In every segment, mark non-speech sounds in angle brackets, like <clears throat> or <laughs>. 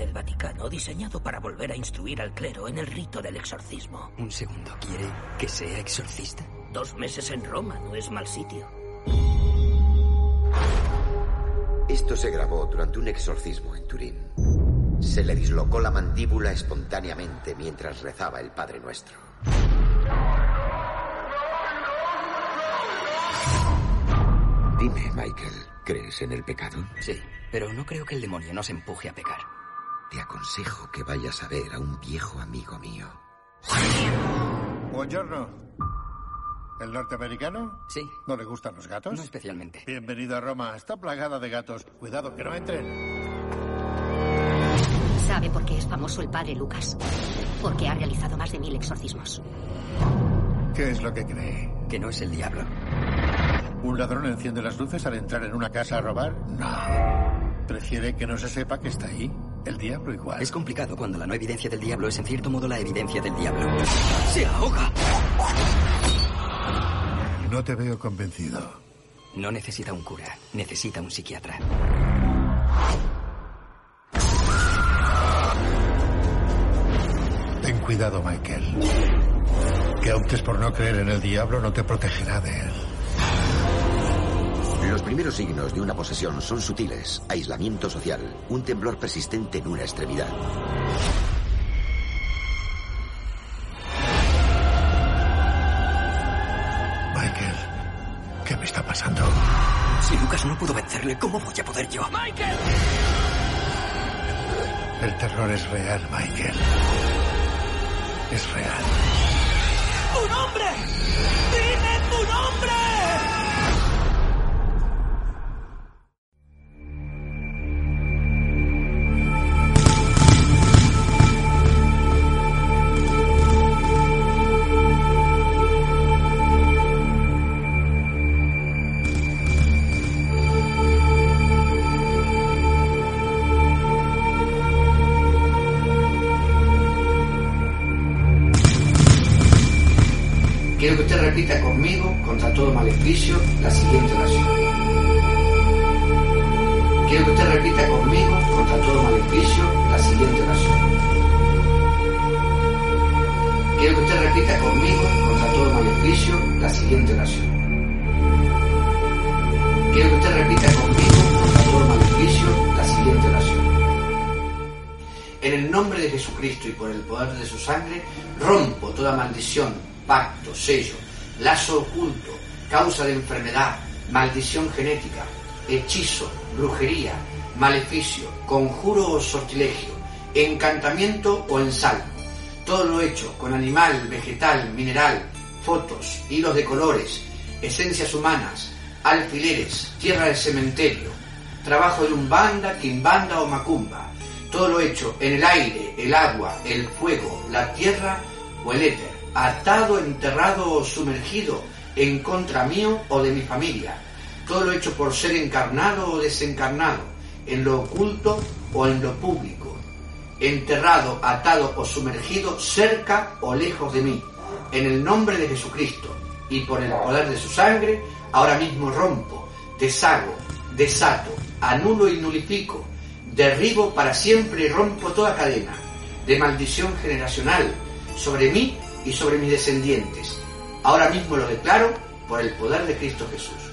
Programa en el Vaticano diseñado para volver a instruir al clero en el rito del exorcismo. Un segundo, ¿quiere que sea exorcista? Dos meses en Roma no es mal sitio. Esto se grabó durante un exorcismo en Turín. Se le dislocó la mandíbula espontáneamente mientras rezaba el Padre Nuestro. Dime, Michael, ¿crees en el pecado? Sí, pero no creo que el demonio nos empuje a pecar. Te aconsejo que vayas a ver a un viejo amigo mío. Buongiorno. ¿El norteamericano? Sí. ¿No le gustan los gatos? No especialmente. Bienvenido a Roma. Está plagada de gatos. Cuidado, que no entren. ¿Sabe por qué es famoso el padre Lucas? Porque ha realizado más de mil exorcismos. ¿Qué es lo que cree? Que no es el diablo. ¿Un ladrón enciende las luces al entrar en una casa a robar? No. Prefiere que no se sepa que está ahí. El diablo igual. Es complicado cuando la no evidencia del diablo es en cierto modo la evidencia del diablo. ¡Se ahoga! No te veo convencido. No necesita un cura, necesita un psiquiatra. Ten cuidado, Michael. Que optes por no creer en el diablo no te protegerá de él. Los primeros signos de una posesión son sutiles, aislamiento social, un temblor persistente en una extremidad. Michael, ¿qué me está pasando? Si Lucas no pudo vencerle, ¿cómo voy a poder yo? ¡Michael! El terror es real, Michael. Es real. ¡Tu nombre! ¡Dime repita conmigo, contra todo maleficio, la siguiente oración. Quiero que usted repita conmigo, contra todo maleficio, la siguiente oración. Quiero que usted repita conmigo, contra todo maleficio, la siguiente oración. Quiero que usted repita conmigo, contra todo maleficio, la siguiente oración. En el nombre de Jesucristo y por el poder de su sangre, rompo toda maldición, pacto, sello, lazo oculto, causa de enfermedad, maldición genética, hechizo, brujería, maleficio, conjuro o sortilegio, encantamiento o ensalmo. Todo lo hecho con animal, vegetal, mineral, fotos, hilos de colores, esencias humanas, alfileres, tierra de cementerio, trabajo de umbanda, quimbanda o macumba. Todo lo hecho en el aire, el agua, el fuego, la tierra o el éter atado, enterrado o sumergido en contra mío o de mi familia. Todo lo hecho por ser encarnado o desencarnado, en lo oculto o en lo público. Enterrado, atado o sumergido cerca o lejos de mí. En el nombre de Jesucristo y por el poder de su sangre, ahora mismo rompo, deshago, desato, anulo y nulifico, derribo para siempre y rompo toda cadena de maldición generacional sobre mí y sobre mis descendientes. Ahora mismo lo declaro por el poder de Cristo Jesús.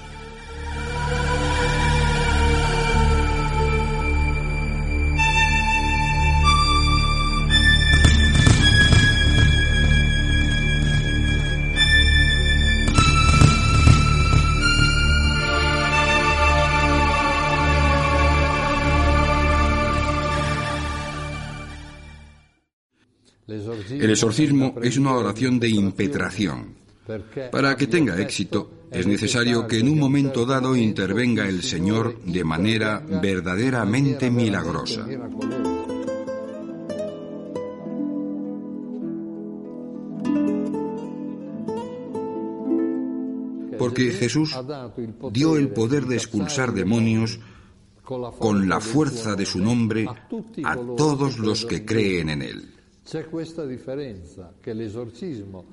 El exorcismo es una oración de impetración. Para que tenga éxito, es necesario que en un momento dado intervenga el Señor de manera verdaderamente milagrosa. Porque Jesús dio el poder de expulsar demonios con la fuerza de su nombre a todos los que creen en él. C'è questa differenza che l'esorcismo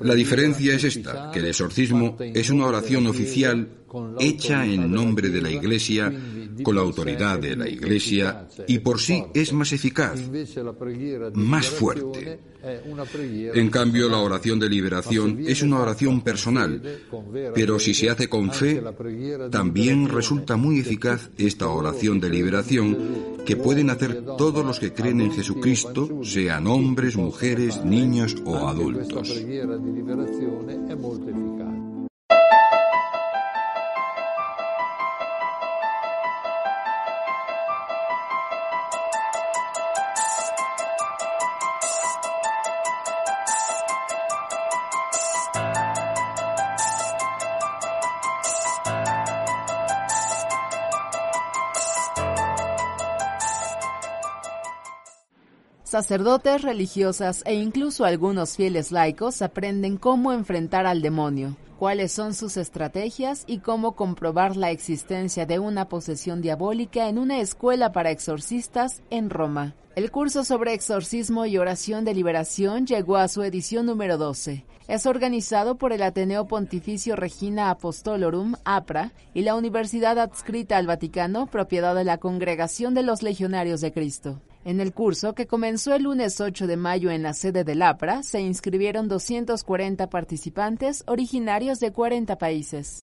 La diferencia es esta, que el exorcismo es una oración oficial hecha en nombre de la Iglesia, con la autoridad de la Iglesia, y por sí es más eficaz, más fuerte. En cambio, la oración de liberación es una oración personal, pero si se hace con fe, también resulta muy eficaz esta oración de liberación que pueden hacer todos los que creen en Jesucristo, sean hombres, mujeres, niños o adultos. preghiera di liberazione è molto importante. Sacerdotes, religiosas e incluso algunos fieles laicos aprenden cómo enfrentar al demonio, cuáles son sus estrategias y cómo comprobar la existencia de una posesión diabólica en una escuela para exorcistas en Roma. El curso sobre exorcismo y oración de liberación llegó a su edición número 12. Es organizado por el Ateneo Pontificio Regina Apostolorum, APRA, y la Universidad adscrita al Vaticano, propiedad de la Congregación de los Legionarios de Cristo. En el curso, que comenzó el lunes 8 de mayo en la sede del APRA, se inscribieron 240 participantes originarios de 40 países.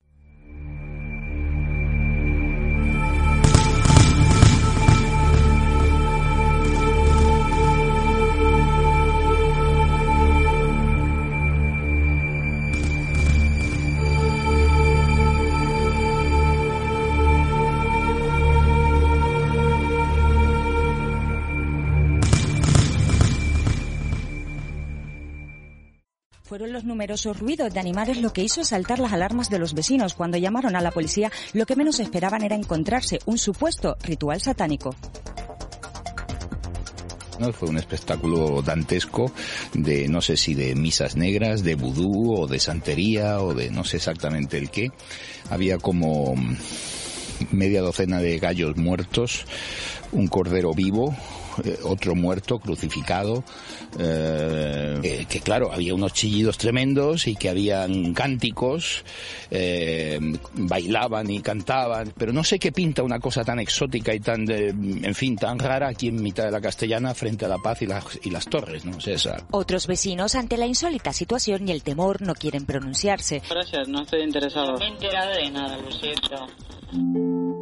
Fueron los numerosos ruidos de animales lo que hizo saltar las alarmas de los vecinos. Cuando llamaron a la policía, lo que menos esperaban era encontrarse un supuesto ritual satánico. ¿no? Fue un espectáculo dantesco de no sé si de misas negras, de vudú o de santería o de no sé exactamente el qué. Había como media docena de gallos muertos, un cordero vivo, eh, otro muerto, crucificado, eh, que claro, había unos chillidos tremendos y que habían cánticos, eh, bailaban y cantaban, pero no sé qué pinta una cosa tan exótica y tan, en fin, tan rara aquí en mitad de la castellana frente a la paz y, y las torres, ¿no? César. Otros vecinos, ante la insólita situación y el temor, no quieren pronunciarse. Gracias, no estoy interesado. No me he enterado de nada, lo siento.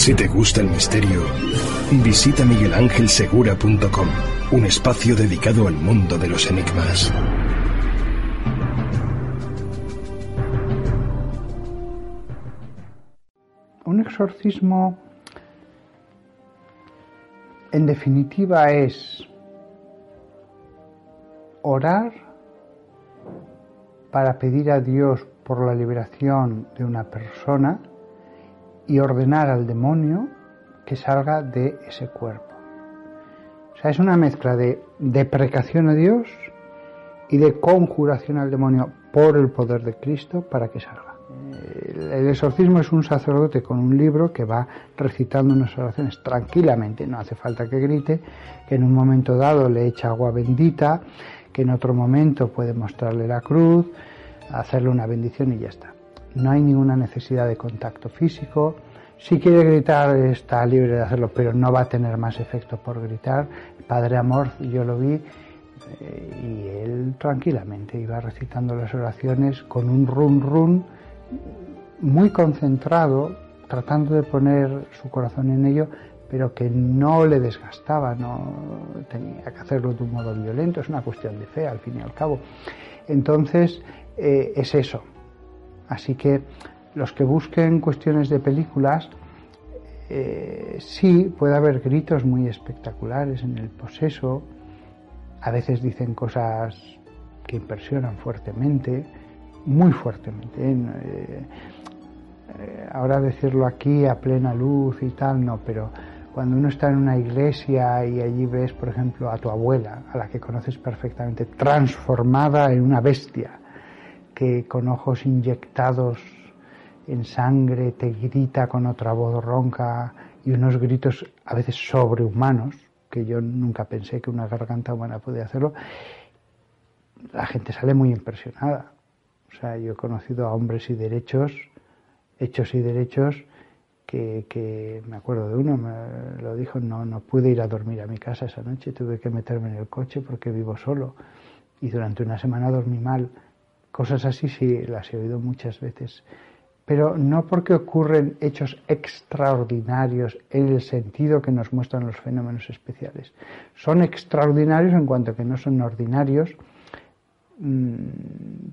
Si te gusta el misterio, visita miguelangelsegura.com, un espacio dedicado al mundo de los enigmas. Un exorcismo, en definitiva, es orar para pedir a Dios por la liberación de una persona y ordenar al demonio que salga de ese cuerpo. O sea, es una mezcla de deprecación a Dios y de conjuración al demonio por el poder de Cristo para que salga. El exorcismo es un sacerdote con un libro que va recitando unas oraciones tranquilamente, no hace falta que grite, que en un momento dado le echa agua bendita, que en otro momento puede mostrarle la cruz, hacerle una bendición y ya está. No hay ninguna necesidad de contacto físico, Si quiere gritar está libre de hacerlo, pero no va a tener más efecto por gritar. El padre Amor, yo lo vi eh, y él tranquilamente iba recitando las oraciones con un run run muy concentrado, tratando de poner su corazón en ello, pero que no le desgastaba, no tenía que hacerlo de un modo violento, es una cuestión de fe al fin y al cabo. Entonces, eh, es eso. Así que los que busquen cuestiones de películas, eh, sí puede haber gritos muy espectaculares en el poseso, a veces dicen cosas que impresionan fuertemente, muy fuertemente. ¿eh? Eh, ahora decirlo aquí a plena luz y tal, no, pero cuando uno está en una iglesia y allí ves, por ejemplo, a tu abuela, a la que conoces perfectamente, transformada en una bestia, que con ojos inyectados en sangre te grita con otra voz ronca y unos gritos a veces sobrehumanos, que yo nunca pensé que una garganta humana podía hacerlo, la gente sale muy impresionada. O sea, yo he conocido a hombres y derechos, hechos y derechos, que, me acuerdo de uno, me lo dijo, no, no pude ir a dormir a mi casa esa noche, tuve que meterme en el coche porque vivo solo y durante una semana dormí mal. Cosas así sí las he oído muchas veces pero no porque ocurren hechos extraordinarios en el sentido que nos muestran los fenómenos especiales. Son extraordinarios en cuanto que no son ordinarios, mm,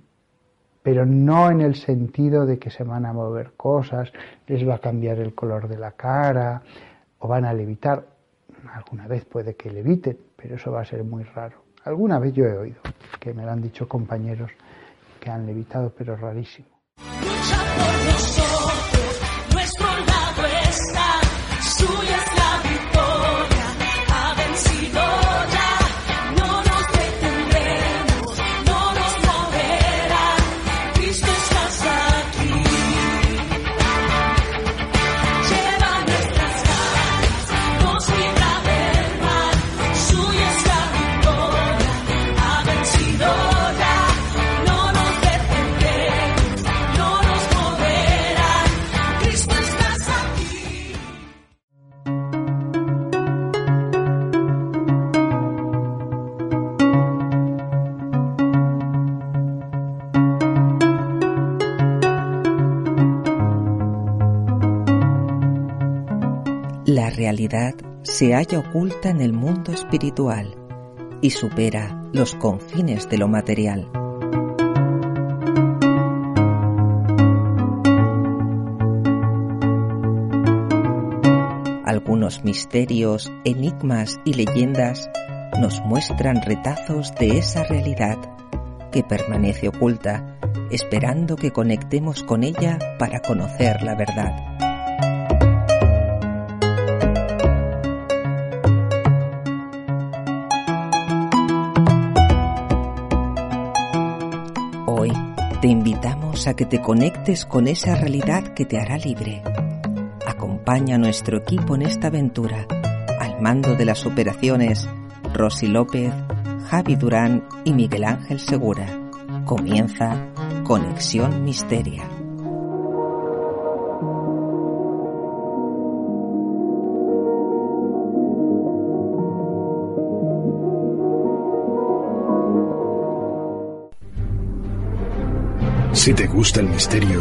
pero no en el sentido de que se van a mover cosas, les va a cambiar el color de la cara o van a levitar. Alguna vez puede que leviten, pero eso va a ser muy raro. Alguna vez yo he oído que me lo han dicho compañeros que han levitado, pero rarísimo. Se halla oculta en el mundo espiritual y supera los confines de lo material. Algunos misterios, enigmas y leyendas nos muestran retazos de esa realidad que permanece oculta, esperando que conectemos con ella para conocer la verdad. Que te conectes con esa realidad que te hará libre. Acompaña a nuestro equipo en esta aventura. Al mando de las operaciones, Rosy López, Javi Durán y Miguel Ángel Segura. Comienza Conexión Misteria. Si te gusta el misterio,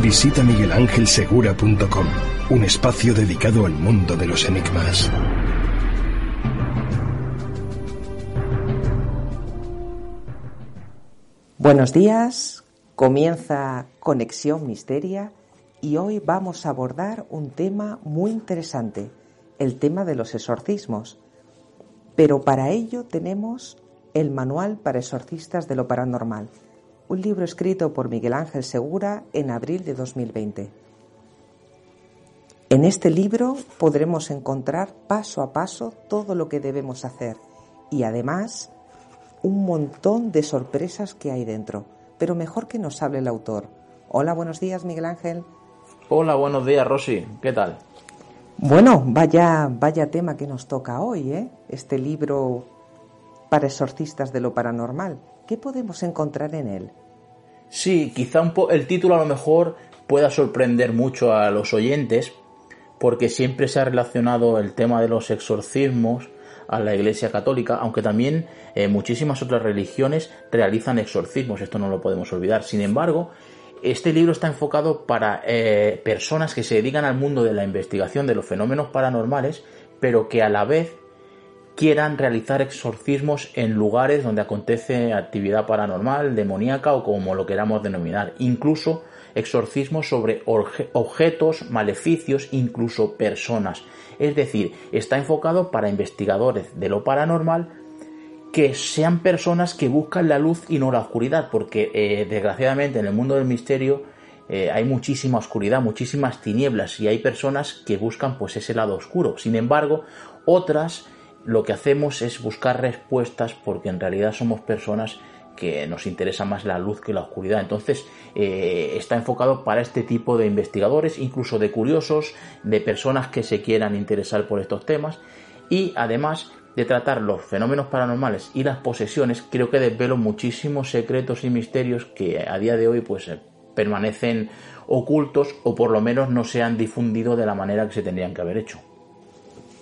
visita miguelangelsegura.com, un espacio dedicado al mundo de los enigmas. Buenos días, comienza Conexión Misteria y hoy vamos a abordar un tema muy interesante, el tema de los exorcismos. Pero para ello tenemos el Manual para Exorcistas de lo Paranormal un libro escrito por Miguel Ángel Segura en abril de 2020. En este libro podremos encontrar paso a paso todo lo que debemos hacer y además un montón de sorpresas que hay dentro. Pero mejor que nos hable el autor. Hola, buenos días, Miguel Ángel. Hola, buenos días, Rosy. ¿Qué tal? Bueno, vaya, vaya tema que nos toca hoy, ¿eh? Este libro para exorcistas de lo paranormal. ¿Qué podemos encontrar en él? Sí, quizá un el título a lo mejor pueda sorprender mucho a los oyentes, porque siempre se ha relacionado el tema de los exorcismos a la Iglesia Católica, aunque también eh, muchísimas otras religiones realizan exorcismos, esto no lo podemos olvidar. Sin embargo, este libro está enfocado para eh, personas que se dedican al mundo de la investigación de los fenómenos paranormales, pero que a la vez quieran realizar exorcismos en lugares donde acontece actividad paranormal, demoníaca o como lo queramos denominar. Incluso exorcismos sobre objetos, maleficios, incluso personas. Es decir, está enfocado para investigadores de lo paranormal que sean personas que buscan la luz y no la oscuridad, porque eh, desgraciadamente en el mundo del misterio eh, hay muchísima oscuridad, muchísimas tinieblas y hay personas que buscan pues ese lado oscuro. Sin embargo, otras lo que hacemos es buscar respuestas porque en realidad somos personas que nos interesa más la luz que la oscuridad. Entonces eh, está enfocado para este tipo de investigadores, incluso de curiosos, de personas que se quieran interesar por estos temas y además de tratar los fenómenos paranormales y las posesiones, creo que desvelo muchísimos secretos y misterios que a día de hoy pues permanecen ocultos o por lo menos no se han difundido de la manera que se tendrían que haber hecho.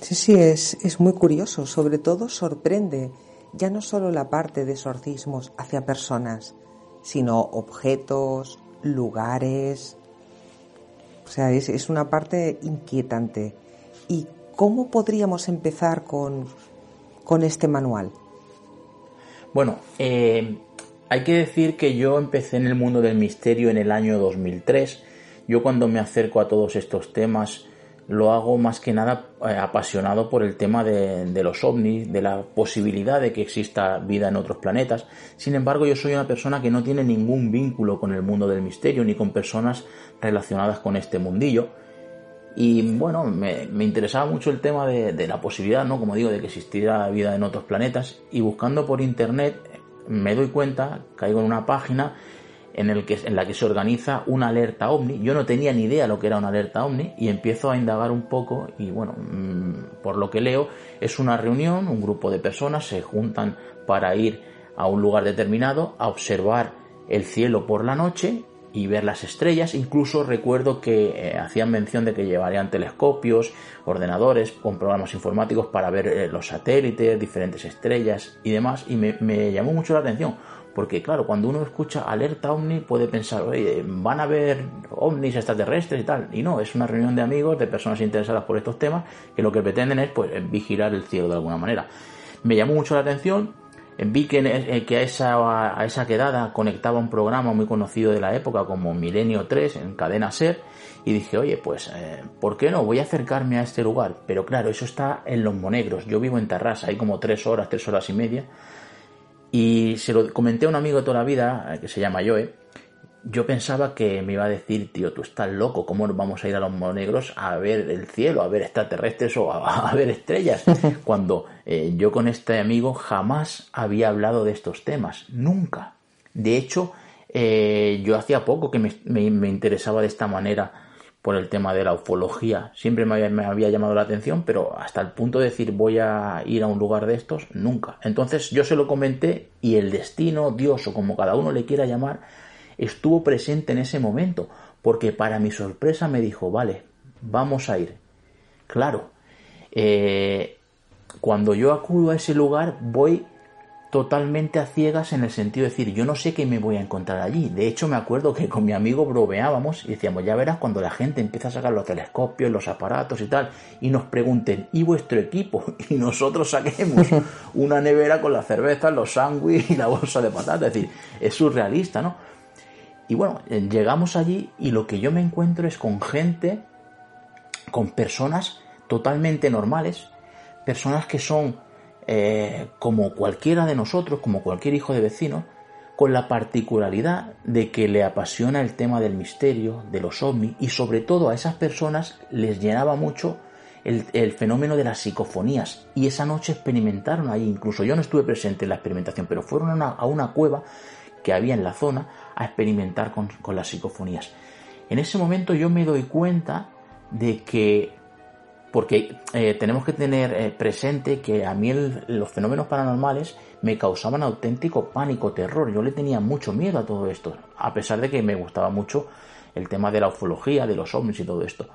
Sí, sí, es, es muy curioso, sobre todo sorprende ya no solo la parte de exorcismos hacia personas, sino objetos, lugares. O sea, es, es una parte inquietante. ¿Y cómo podríamos empezar con, con este manual? Bueno, eh, hay que decir que yo empecé en el mundo del misterio en el año 2003. Yo cuando me acerco a todos estos temas lo hago más que nada eh, apasionado por el tema de, los ovnis, de la posibilidad de que exista vida en otros planetas. Sin embargo, yo soy una persona que no tiene ningún vínculo con el mundo del misterio ni con personas relacionadas con este mundillo. Y bueno, me, interesaba mucho el tema de, la posibilidad, ¿no? Como digo, de que existiera vida en otros planetas. Y buscando por internet me doy cuenta, caigo en una página en, el que, en la que se organiza una alerta ovni. Yo no tenía ni idea lo que era una alerta ovni y empiezo a indagar un poco y bueno, mm, por lo que leo, es una reunión, un grupo de personas se juntan para ir a un lugar determinado a observar el cielo por la noche y ver las estrellas. Incluso recuerdo que eh, hacían mención de que llevarían telescopios, ordenadores con programas informáticos para ver eh, los satélites, diferentes estrellas y demás. Y me, me, llamó mucho la atención. Porque claro, cuando uno escucha alerta ovni puede pensar, oye, van a ver ovnis extraterrestres y tal. Y no, es una reunión de amigos, de personas interesadas por estos temas, que lo que pretenden es pues vigilar el cielo de alguna manera. Me llamó mucho la atención Vi que, eh, que a, esa, a esa quedada conectaba un programa muy conocido de la época como Milenio 3 en cadena SER y dije, oye, pues, eh, ¿por qué no? Voy a acercarme a este lugar. Pero claro, eso está en Los Monegros. Yo vivo en Tarrasa, hay como tres horas, tres horas y media. Y se lo comenté a un amigo de toda la vida, eh, que se llama Joe, yo pensaba que me iba a decir, tío, tú estás loco, ¿cómo nos vamos a ir a los monegros a ver el cielo, a ver extraterrestres o a, <laughs> ver estrellas? <laughs> Cuando eh, yo con este amigo jamás había hablado de estos temas, nunca. De hecho, eh, yo hacía poco que me, interesaba de esta manera por el tema de la ufología. Siempre me había, llamado la atención, pero hasta el punto de decir voy a ir a un lugar de estos, nunca. Entonces yo se lo comenté y el destino, Dios o como cada uno le quiera llamar, estuvo presente en ese momento, porque para mi sorpresa me dijo, vale, vamos a ir. Claro, eh, cuando yo acudo a ese lugar voy totalmente a ciegas en el sentido de decir, yo no sé qué me voy a encontrar allí. De hecho, me acuerdo que con mi amigo bromeábamos y decíamos, ya verás cuando la gente empieza a sacar los telescopios, los aparatos y tal, y nos pregunten, ¿y vuestro equipo? <laughs> Y nosotros saquemos <laughs> una nevera con la cerveza, los sándwiches y la bolsa de patatas. Es decir, es surrealista, ¿no? Y bueno, eh, llegamos allí y lo que yo me encuentro es con gente, con personas totalmente normales, personas que son eh, como cualquiera de nosotros, como cualquier hijo de vecino, con la particularidad de que le apasiona el tema del misterio, de los ovnis, y sobre todo a esas personas les llenaba mucho el, fenómeno de las psicofonías. Y esa noche experimentaron ahí, incluso yo no estuve presente en la experimentación, pero fueron a una cueva que había en la zona a experimentar con, las psicofonías. En ese momento yo me doy cuenta de que, porque eh, tenemos que tener eh, presente que a mí los fenómenos paranormales me causaban auténtico pánico, terror. Yo le tenía mucho miedo a todo esto, a pesar de que me gustaba mucho el tema de la ufología, de los ovnis y todo esto.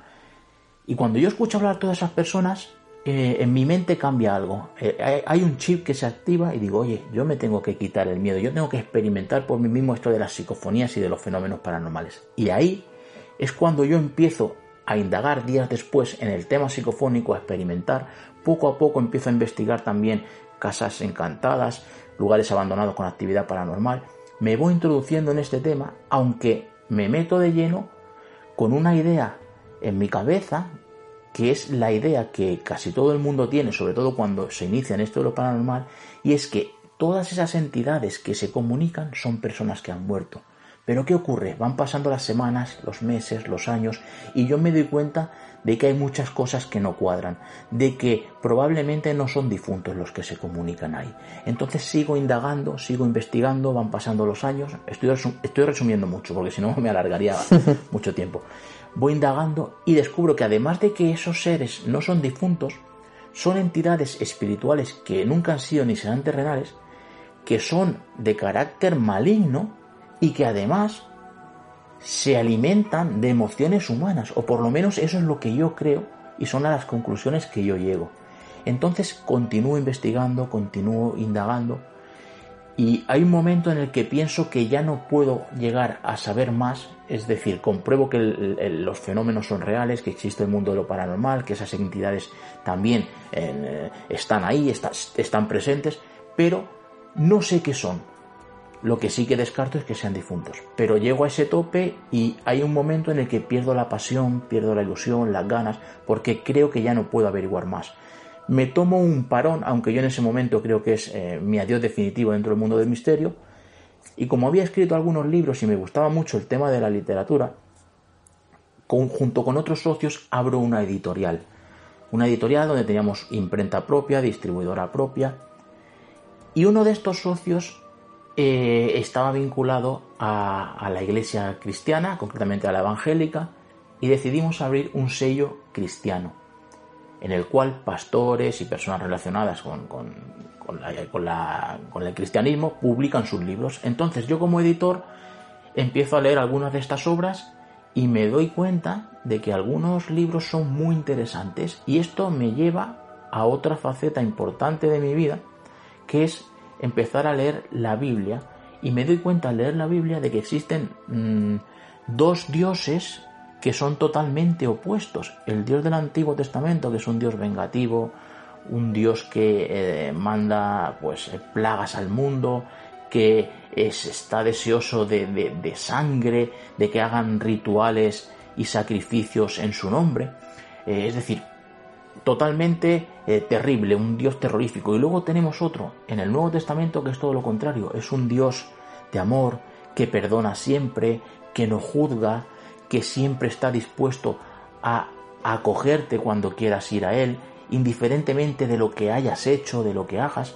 Y cuando yo escucho hablar a todas esas personas, eh, en mi mente cambia algo. Hay un chip que se activa y digo, oye, yo me tengo que quitar el miedo, yo tengo que experimentar por mí mismo esto de las psicofonías y de los fenómenos paranormales. Y ahí es cuando yo empiezo a indagar días después en el tema psicofónico, a experimentar. Poco a poco empiezo a investigar también casas encantadas, lugares abandonados con actividad paranormal. Me voy introduciendo en este tema, aunque me meto de lleno con una idea en mi cabeza, que es la idea que casi todo el mundo tiene, sobre todo cuando se inicia en esto de lo paranormal, y es que todas esas entidades que se comunican son personas que han muerto. Pero ¿qué ocurre? Van pasando las semanas, los meses, los años, y yo me doy cuenta de que hay muchas cosas que no cuadran, de que probablemente no son difuntos los que se comunican ahí. Entonces sigo indagando, sigo investigando, van pasando los años, estoy, estoy resumiendo mucho, porque si no me alargaría <laughs> mucho tiempo. Voy indagando y descubro que además de que esos seres no son difuntos, son entidades espirituales que nunca han sido ni serán terrenales, que son de carácter maligno y que además se alimentan de emociones humanas, o por lo menos eso es lo que yo creo y son las conclusiones que yo llego. Entonces continúo investigando, continúo indagando y hay un momento en el que pienso que ya no puedo llegar a saber más, es decir, compruebo que los fenómenos son reales, que existe el mundo de lo paranormal, que esas entidades también eh, están ahí, están presentes, pero no sé qué son, lo que sí que descarto es que sean difuntos. Pero llego a ese tope y hay un momento en el que pierdo la pasión, pierdo la ilusión, las ganas, porque creo que ya no puedo averiguar más. Me tomo un parón, aunque yo en ese momento creo que es eh, mi adiós definitivo dentro del mundo del misterio. Y como había escrito algunos libros y me gustaba mucho el tema de la literatura, junto con otros socios abro una editorial. Una editorial donde teníamos imprenta propia, distribuidora propia. Y uno de estos socios eh, estaba vinculado a, la iglesia cristiana, concretamente a la evangélica, y decidimos abrir un sello cristiano, en el cual pastores y personas relacionadas con, con, el cristianismo publican sus libros. Entonces yo como editor empiezo a leer algunas de estas obras y me doy cuenta de que algunos libros son muy interesantes y esto me lleva a otra faceta importante de mi vida, que es empezar a leer la Biblia y me doy cuenta al leer la Biblia de que existen mm, dos dioses que son totalmente opuestos. El Dios del Antiguo Testamento, que es un Dios vengativo, un Dios que eh, manda pues plagas al mundo, que es, está deseoso de, de, sangre, de que hagan rituales y sacrificios en su nombre. Eh, es decir, totalmente eh, terrible, un Dios terrorífico. Y luego tenemos otro en el Nuevo Testamento que es todo lo contrario, es un Dios de amor, que perdona siempre, que no juzga, que siempre está dispuesto a, acogerte cuando quieras ir a Él, indiferentemente de lo que hayas hecho, de lo que hagas.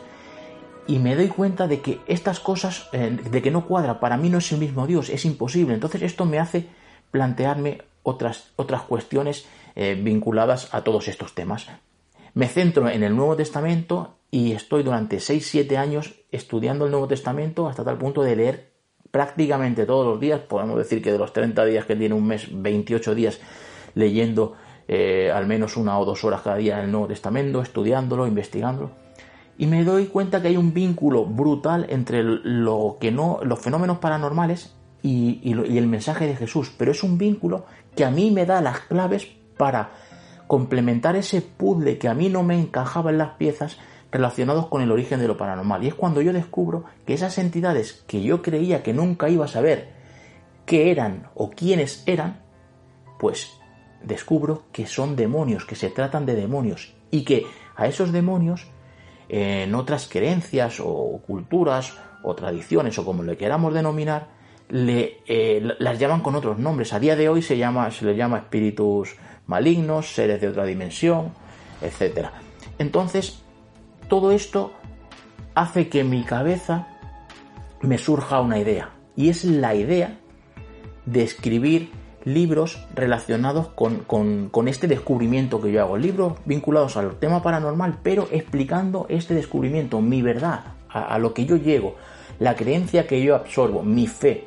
Y me doy cuenta de que estas cosas, eh, de que no cuadra, para mí no es el mismo Dios, es imposible. Entonces esto me hace plantearme otras, otras cuestiones eh, vinculadas a todos estos temas. Me centro en el Nuevo Testamento y estoy durante 6-7 años estudiando el Nuevo Testamento hasta tal punto de leer prácticamente todos los días, podemos decir que de los 30 días que tiene un mes, 28 días leyendo eh, al menos una o dos horas cada día el Nuevo Testamento, estudiándolo, investigándolo. Y me doy cuenta que hay un vínculo brutal entre lo que no, los fenómenos paranormales y, y el mensaje de Jesús, pero es un vínculo que a mí me da las claves para complementar ese puzzle que a mí no me encajaba en las piezas relacionados con el origen de lo paranormal. Y es cuando yo descubro que esas entidades que yo creía que nunca iba a saber qué eran o quiénes eran, pues descubro que son demonios, que se tratan de demonios y que a esos demonios en otras creencias o culturas o tradiciones o como le queramos denominar, le, eh, las llaman con otros nombres. A día de hoy se, llama, se les llama espíritus malignos, seres de otra dimensión, etc. Entonces, todo esto hace que en mi cabeza me surja una idea. Y es la idea de escribir libros relacionados con, este descubrimiento que yo hago. Libros vinculados al tema paranormal, pero explicando este descubrimiento, mi verdad, a lo que yo llego, la creencia que yo absorbo, mi fe.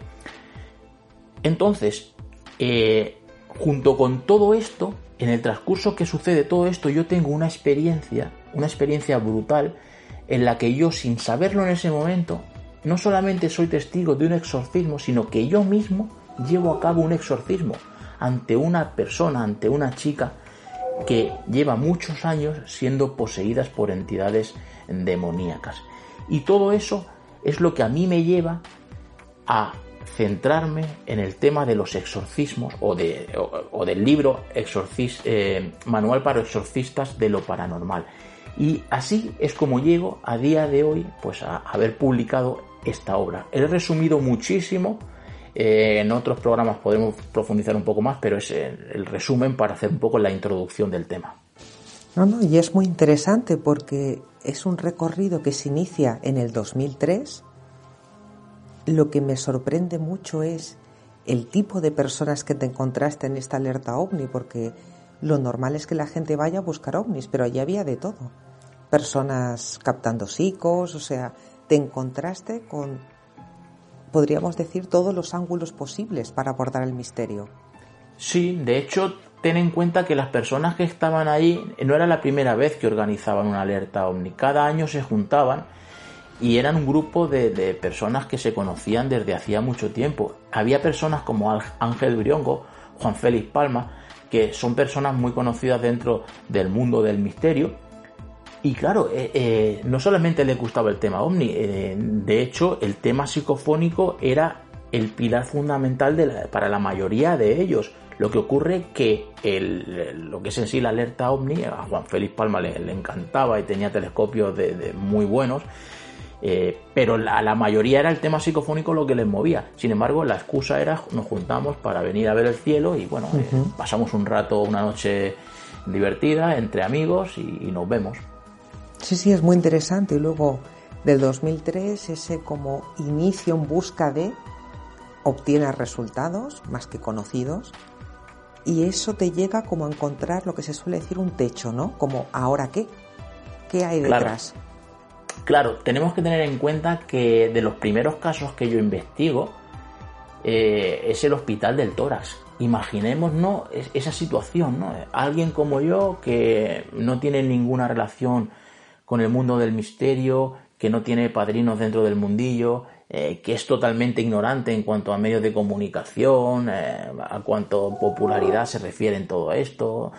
Entonces, eh, junto con todo esto, en el transcurso que sucede todo esto, yo tengo una experiencia, una experiencia brutal, en la que yo, sin saberlo en ese momento, no solamente soy testigo de un exorcismo, sino que yo mismo llevo a cabo un exorcismo ante una persona, ante una chica que lleva muchos años siendo poseídas por entidades demoníacas. Y todo eso es lo que a mí me lleva a centrarme en el tema de los exorcismos o, de, del libro eh, Manual para exorcistas de lo paranormal. Y así es como llego a día de hoy pues a haber publicado esta obra. He resumido muchísimo, eh, en otros programas podremos profundizar un poco más, pero es el, resumen para hacer un poco la introducción del tema. No, no, y es muy interesante porque es un recorrido que se inicia en el 2003 lo que me sorprende mucho es el tipo de personas que te encontraste en esta alerta ovni, porque lo normal es que la gente vaya a buscar ovnis, pero allí había de todo. Personas captando psicos, o sea, te encontraste con, podríamos decir, todos los ángulos posibles para abordar el misterio. Sí, de hecho, ten en cuenta que las personas que estaban ahí no era la primera vez que organizaban una alerta ovni. Cada año se juntaban y eran un grupo de, personas que se conocían desde hacía mucho tiempo. Había personas como Ángel Briongo, Juan Félix Palma, que son personas muy conocidas dentro del mundo del misterio. Y claro, eh, eh, no solamente les gustaba el tema ovni, eh, de hecho el tema psicofónico era el pilar fundamental para la mayoría de ellos. Lo que ocurre que el, lo que es en sí la alerta ovni, a Juan Félix Palma le, encantaba y tenía telescopios de muy buenos, eh, pero la, la, mayoría era el tema psicofónico lo que les movía. Sin embargo, la excusa era nos juntamos para venir a ver el cielo y bueno, eh, pasamos un rato, una noche divertida entre amigos y, nos vemos. Sí, sí, es muy interesante. Y luego del 2003, ese como inicio en busca de, obtienes resultados más que conocidos y eso te llega como a encontrar lo que se suele decir un techo, ¿no? Como, ¿ahora qué? ¿Qué hay detrás? Claro, tenemos que tener en cuenta que de los primeros casos que yo investigo eh, es el hospital del tórax. Imaginémonos esa situación, ¿no? Alguien como yo que no tiene ninguna relación con el mundo del misterio, que no tiene padrinos dentro del mundillo, eh, que es totalmente ignorante en cuanto a medios de comunicación, eh, a cuanto popularidad se refiere en todo esto,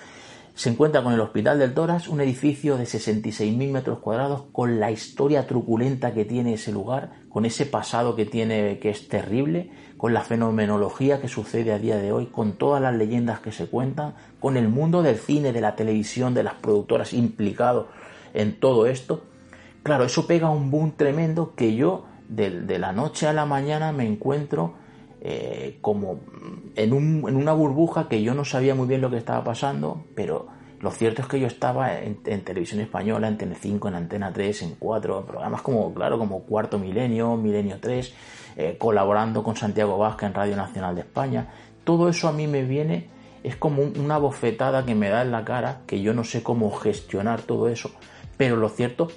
se encuentra con el Hospital del Toras, un edificio de 66.000 metros cuadrados, con la historia truculenta que tiene ese lugar, con ese pasado que tiene que es terrible, con la fenomenología que sucede a día de hoy, con todas las leyendas que se cuentan, con el mundo del cine, de la televisión, de las productoras implicados en todo esto. Claro, eso pega un boom tremendo que yo de, la noche a la mañana me encuentro eh, como en, una burbuja que yo no sabía muy bien lo que estaba pasando, pero lo cierto es que yo estaba en, televisión española, en Tele5, en Antena 3, en cuatro programas como, claro, como Cuarto Milenio, Milenio 3, eh, colaborando con Santiago Vázquez en Radio Nacional de España. Todo eso a mí me viene, es como una bofetada que me da en la cara, que yo no sé cómo gestionar todo eso, pero lo cierto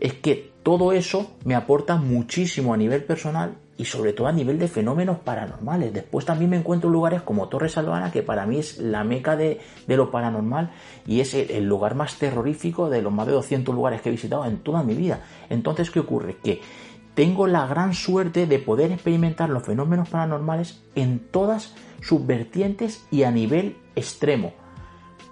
es que todo eso me aporta muchísimo a nivel personal y sobre todo a nivel de fenómenos paranormales. Después también me encuentro en lugares como Torre Salvana, que para mí es la meca de, lo paranormal y es el, lugar más terrorífico de los más de 200 lugares que he visitado en toda mi vida. Entonces, ¿qué ocurre? Que tengo la gran suerte de poder experimentar los fenómenos paranormales en todas sus vertientes y a nivel extremo.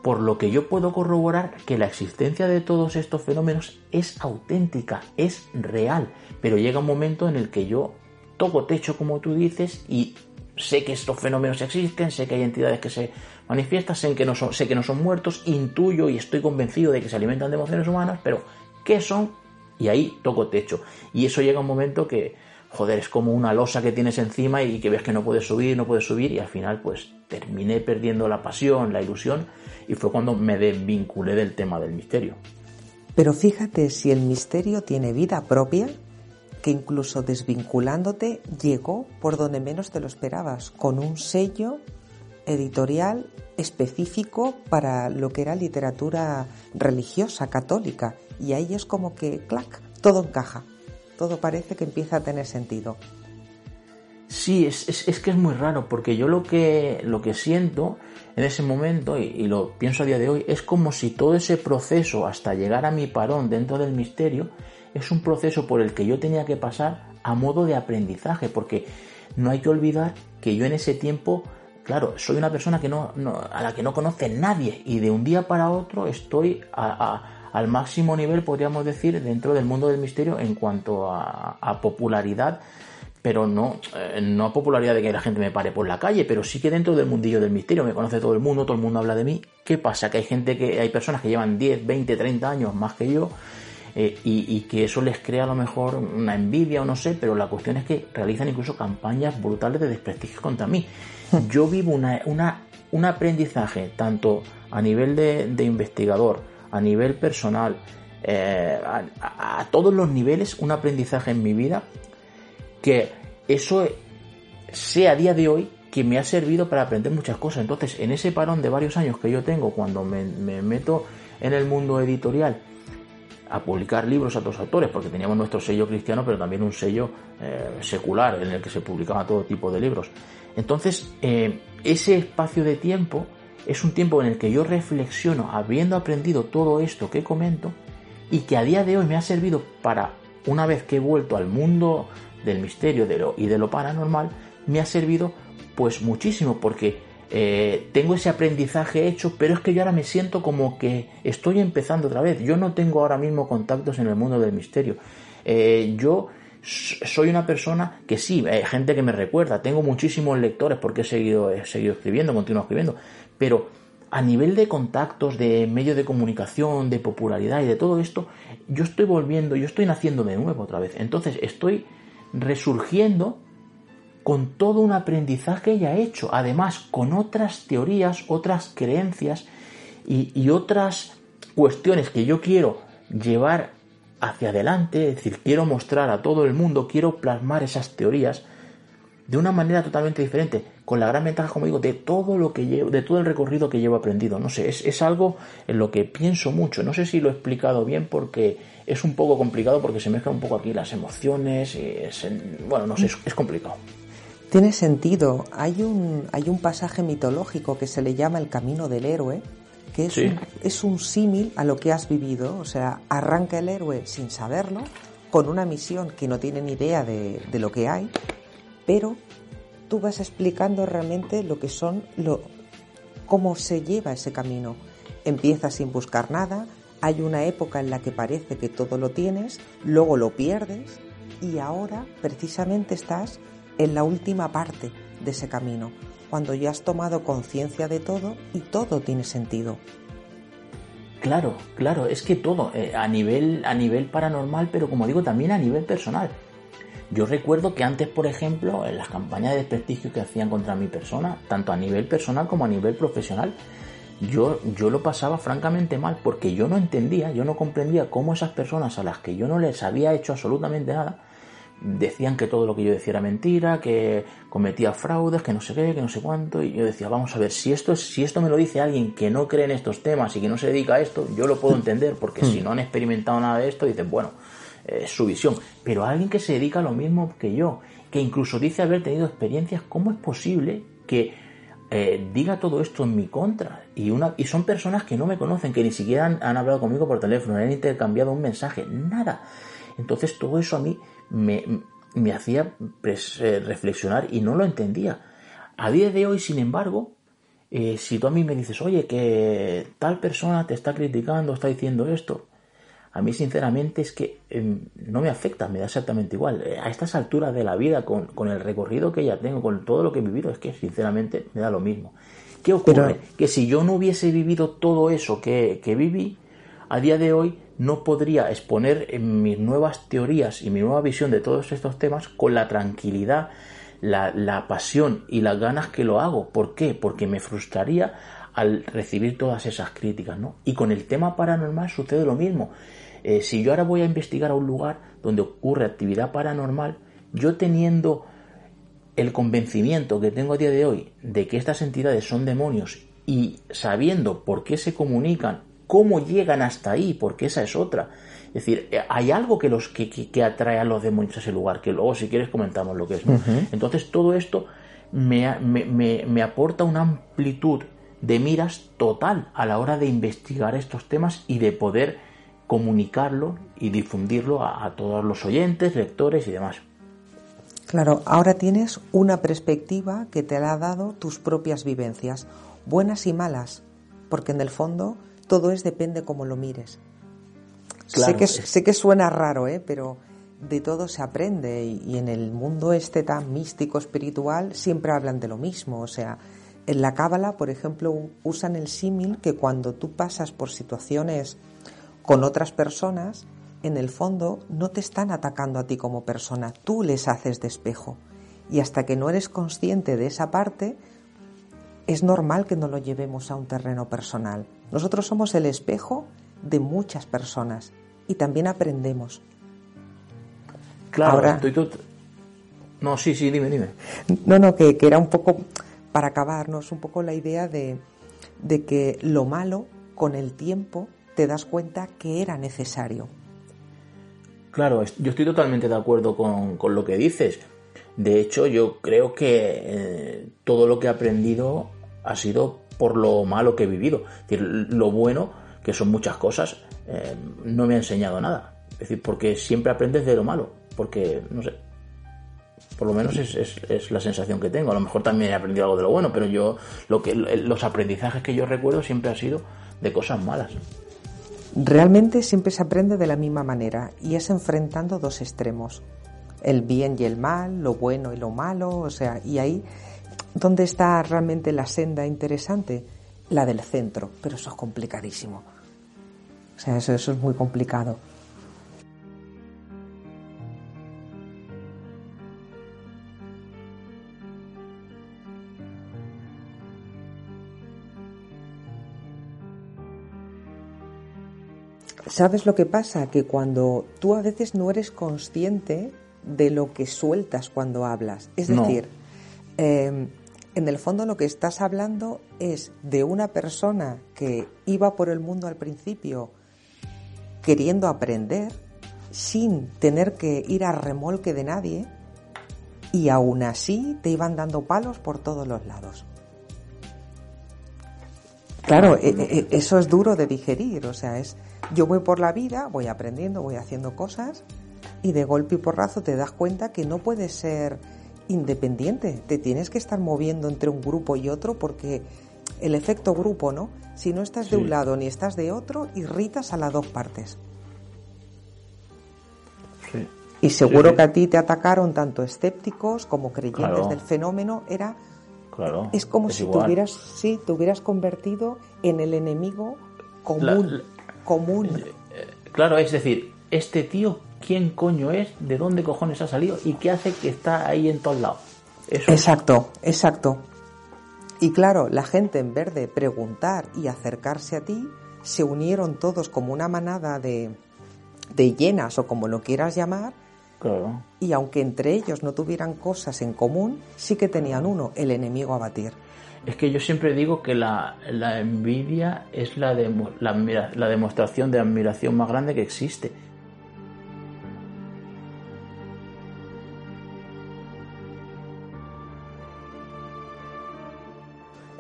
Por lo que yo puedo corroborar que la existencia de todos estos fenómenos es auténtica, es real, pero llega un momento en el que yo toco techo, como tú dices, y sé que estos fenómenos existen, sé que hay entidades que se manifiestan, sé que no son, sé que no son muertos, intuyo y estoy convencido de que se alimentan de emociones humanas, pero ¿qué son? Y ahí toco techo. Y eso llega un momento que, joder, es como una losa que tienes encima y que ves que no puedes subir, no puedes subir, y al final pues terminé perdiendo la pasión, la ilusión, y fue cuando me desvinculé del tema del misterio. Pero fíjate, si el misterio tiene vida propia, que incluso desvinculándote llegó por donde menos te lo esperabas, con un sello editorial específico para lo que era literatura religiosa católica. Y ahí es como que, clac, todo encaja, todo parece que empieza a tener sentido. Sí, es, es, que es muy raro, porque yo lo que, lo que siento en ese momento, y, y, lo pienso a día de hoy, es como si todo ese proceso hasta llegar a mi parón dentro del misterio es un proceso por el que yo tenía que pasar a modo de aprendizaje, porque no hay que olvidar que yo en ese tiempo, claro, soy una persona que no, a la que no conoce nadie y de un día para otro estoy al máximo nivel, podríamos decir, dentro del mundo del misterio en cuanto a, popularidad pero no, eh, no a popularidad de que la gente me pare por la calle, pero sí que dentro del mundillo del misterio me conoce todo el mundo, todo el mundo habla de mí. ¿Qué pasa? Que hay gente que, hay personas que llevan 10, 20, 30 años más que yo eh, y, que eso les crea a lo mejor una envidia o no sé, pero la cuestión es que realizan incluso campañas brutales de desprestigio contra mí. Yo vivo una, un aprendizaje tanto a nivel de, investigador, a nivel personal, eh, a, todos los niveles, un aprendizaje en mi vida que eso sé a día de hoy que me ha servido para aprender muchas cosas. Entonces, en ese parón de varios años que yo tengo cuando me meto en el mundo editorial, a publicar libros a otros autores, porque teníamos nuestro sello cristiano, pero también un sello eh, secular en el que se publicaba todo tipo de libros. Entonces, eh, ese espacio de tiempo es un tiempo en el que yo reflexiono, habiendo aprendido todo esto que comento, y que a día de hoy me ha servido para, una vez que he vuelto al mundo del misterio de lo, y de lo paranormal, me ha servido pues muchísimo, porque eh, tengo ese aprendizaje hecho, pero es que yo ahora me siento como que estoy empezando otra vez. Yo no tengo ahora mismo contactos en el mundo del misterio. Eh, yo soy una persona que sí, hay gente que me recuerda, tengo muchísimos lectores porque he seguido, seguido escribiendo, continuo escribiendo, pero a nivel de contactos, de medios de comunicación, de popularidad y de todo esto, yo estoy volviendo, yo estoy naciendo de nuevo otra vez. Entonces estoy resurgiendo con todo un aprendizaje ya hecho, además con otras teorías, otras creencias y, otras cuestiones que yo quiero llevar hacia adelante, es decir, quiero mostrar a todo el mundo, quiero plasmar esas teorías de una manera totalmente diferente, con la gran ventaja, como digo, de todo lo que llevo, de todo el recorrido que llevo aprendido. No sé, es, algo en lo que pienso mucho. No sé si lo he explicado bien porque es un poco complicado porque se mezclan un poco aquí las emociones. Y bueno, no sé, es complicado. Tiene sentido. Hay un, hay un pasaje mitológico que se le llama el camino del héroe, que es un, es un símil a lo que has vivido. O sea, arranca el héroe sin saberlo, con una misión que no tiene ni idea de, de lo que hay, pero tú vas explicando realmente lo que son, lo, cómo se lleva ese camino. Empieza sin buscar nada, hay una época en la que parece que todo lo tienes, luego lo pierdes y ahora precisamente estás en la última parte de ese camino, cuando ya has tomado conciencia de todo y todo tiene sentido. Claro, claro, es que todo, eh, a, nivel, a nivel paranormal, pero como digo, también a nivel personal. Yo recuerdo que antes, por ejemplo, en las campañas de desprestigio que hacían contra mi persona, tanto a nivel personal como a nivel profesional, yo, yo lo pasaba francamente mal porque yo no entendía, yo no comprendía cómo esas personas a las que yo no les había hecho absolutamente nada, decían que todo lo que yo decía era mentira, que cometía fraudes, que no sé qué, que no sé cuánto, y yo decía, vamos a ver, si esto, si esto me lo dice alguien que no cree en estos temas y que no se dedica a esto, yo lo puedo entender, porque si no han experimentado nada de esto, dicen, bueno, es su visión, pero alguien que se dedica a lo mismo que yo, que incluso dice haber tenido experiencias, ¿cómo es posible que eh, diga todo esto en mi contra? Y, una, y son personas que no me conocen, que ni siquiera han, han hablado conmigo por teléfono, han intercambiado un mensaje, nada. Entonces todo eso a mí me, hacía eh, reflexionar y no lo entendía. A día de hoy, sin embargo, eh, si tú a mí me dices, oye, que tal persona te está criticando, está diciendo esto, a mí sinceramente es que em, no me afecta, me da exactamente igual. Eh, a estas alturas de la vida, con, el recorrido que ya tengo, con todo lo que he vivido, es que sinceramente me da lo mismo. ¿Qué ocurre? Que si yo no hubiese vivido todo eso que, que viví, a día de hoy no podría exponer mis nuevas teorías y mi nueva visión de todos estos temas con la tranquilidad, la, pasión y las ganas que lo hago. ¿Por qué? Porque me frustraría al recibir todas esas críticas, ¿no? Y con el tema paranormal sucede lo mismo. Eh, si yo ahora voy a investigar a un lugar donde ocurre actividad paranormal, yo teniendo el convencimiento que tengo a día de hoy de que estas entidades son demonios y sabiendo por qué se comunican cómo llegan hasta ahí, porque esa es otra. Es decir, eh, hay algo que los que, que, atrae a los demonios a ese lugar, que luego si quieres comentamos lo que es. Entonces todo esto me, me, me, aporta una amplitud de miras total a la hora de investigar estos temas y de poder comunicarlo y difundirlo a, a todos los oyentes, lectores y demás. Claro, ahora tienes una perspectiva que te la ha dado tus propias vivencias, buenas y malas, porque en el fondo todo es depende cómo lo mires. sé, que, sé que suena raro, ¿eh? pero de todo se aprende y, en el mundo este tan místico, espiritual, siempre hablan de lo mismo. O sea, en la Cábala, por ejemplo, usan el símil que cuando tú pasas por situaciones con otras personas, en el fondo no te están atacando a ti como persona, tú les haces de espejo. Y hasta que no eres consciente de esa parte, es normal que no lo llevemos a un terreno personal. Nosotros somos el espejo de muchas personas y también aprendemos. Claro, Ahora, No, sí, sí, dime, dime. No, no, que, era un poco, para acabarnos, un poco la idea de, de que lo malo, con el tiempo, te das cuenta que era necesario. Claro, yo estoy totalmente de acuerdo con, con lo que dices. De hecho, yo creo que eh, todo lo que he aprendido ha sido por lo malo que he vivido. Es decir, lo bueno, que son muchas cosas, eh, no me ha enseñado nada. Es decir, porque siempre aprendes de lo malo. Porque, no sé, por lo menos es, es, la sensación que tengo. A lo mejor también he aprendido algo de lo bueno, pero yo, lo que, los aprendizajes que yo recuerdo siempre han sido de cosas malas. Realmente siempre se aprende de la misma manera y es enfrentando dos extremos el bien y el mal, lo bueno y lo malo, o sea, y ahí ¿dónde está realmente la senda interesante? La del centro, pero eso es complicadísimo. O sea, eso, eso es muy complicado. ¿Sabes lo que pasa? Que cuando tú a veces no eres consciente de lo que sueltas cuando hablas. Es decir, em, en el fondo lo que estás hablando es de una persona que iba por el mundo al principio queriendo aprender sin tener que ir a remolque de nadie y aún así te iban dando palos por todos los lados. Claro, e, e, e, eso es duro de digerir, o sea, es yo voy por la vida, voy aprendiendo, voy haciendo cosas y de golpe y porrazo te das cuenta que no puedes ser independiente, te tienes que estar moviendo entre un grupo y otro porque el efecto grupo, ¿no? Si no estás de un lado ni estás de otro, irritas a las dos partes. Sí. Y seguro que a ti te atacaron tanto escépticos como creyentes del fenómeno, era claro, es como si te hubieras, sí, te hubieras convertido en el enemigo común, común. Eh, claro, es decir, este tío quién coño es, de dónde cojones ha salido y qué hace que está ahí en todos lados. Exacto, exacto. Y claro, la gente en vez de preguntar y acercarse a ti, se unieron todos como una manada de, de llenas o como lo quieras llamar. Claro. Y aunque entre ellos no tuvieran cosas en común, sí que tenían uno, el enemigo a batir. Es que yo siempre digo que la, envidia es la, la, la demostración de admiración más grande que existe.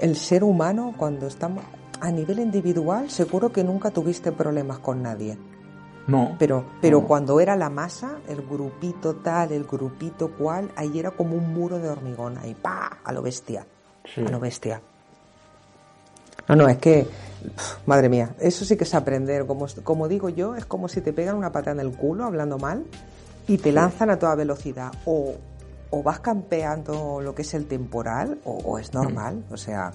El ser humano cuando estamos a nivel individual seguro que nunca tuviste problemas con nadie. No. Pero, pero cuando era la masa, el grupito tal, el grupito cual, ahí era como un muro de hormigón, ahí pa, a lo bestia. A lo bestia. No, no, es que, madre mía, eso sí que es aprender. Como, como digo yo, es como si te pegan una pata en el culo hablando mal y te lanzan a toda velocidad. O, o vas campeando lo que es el temporal o, es normal. O sea,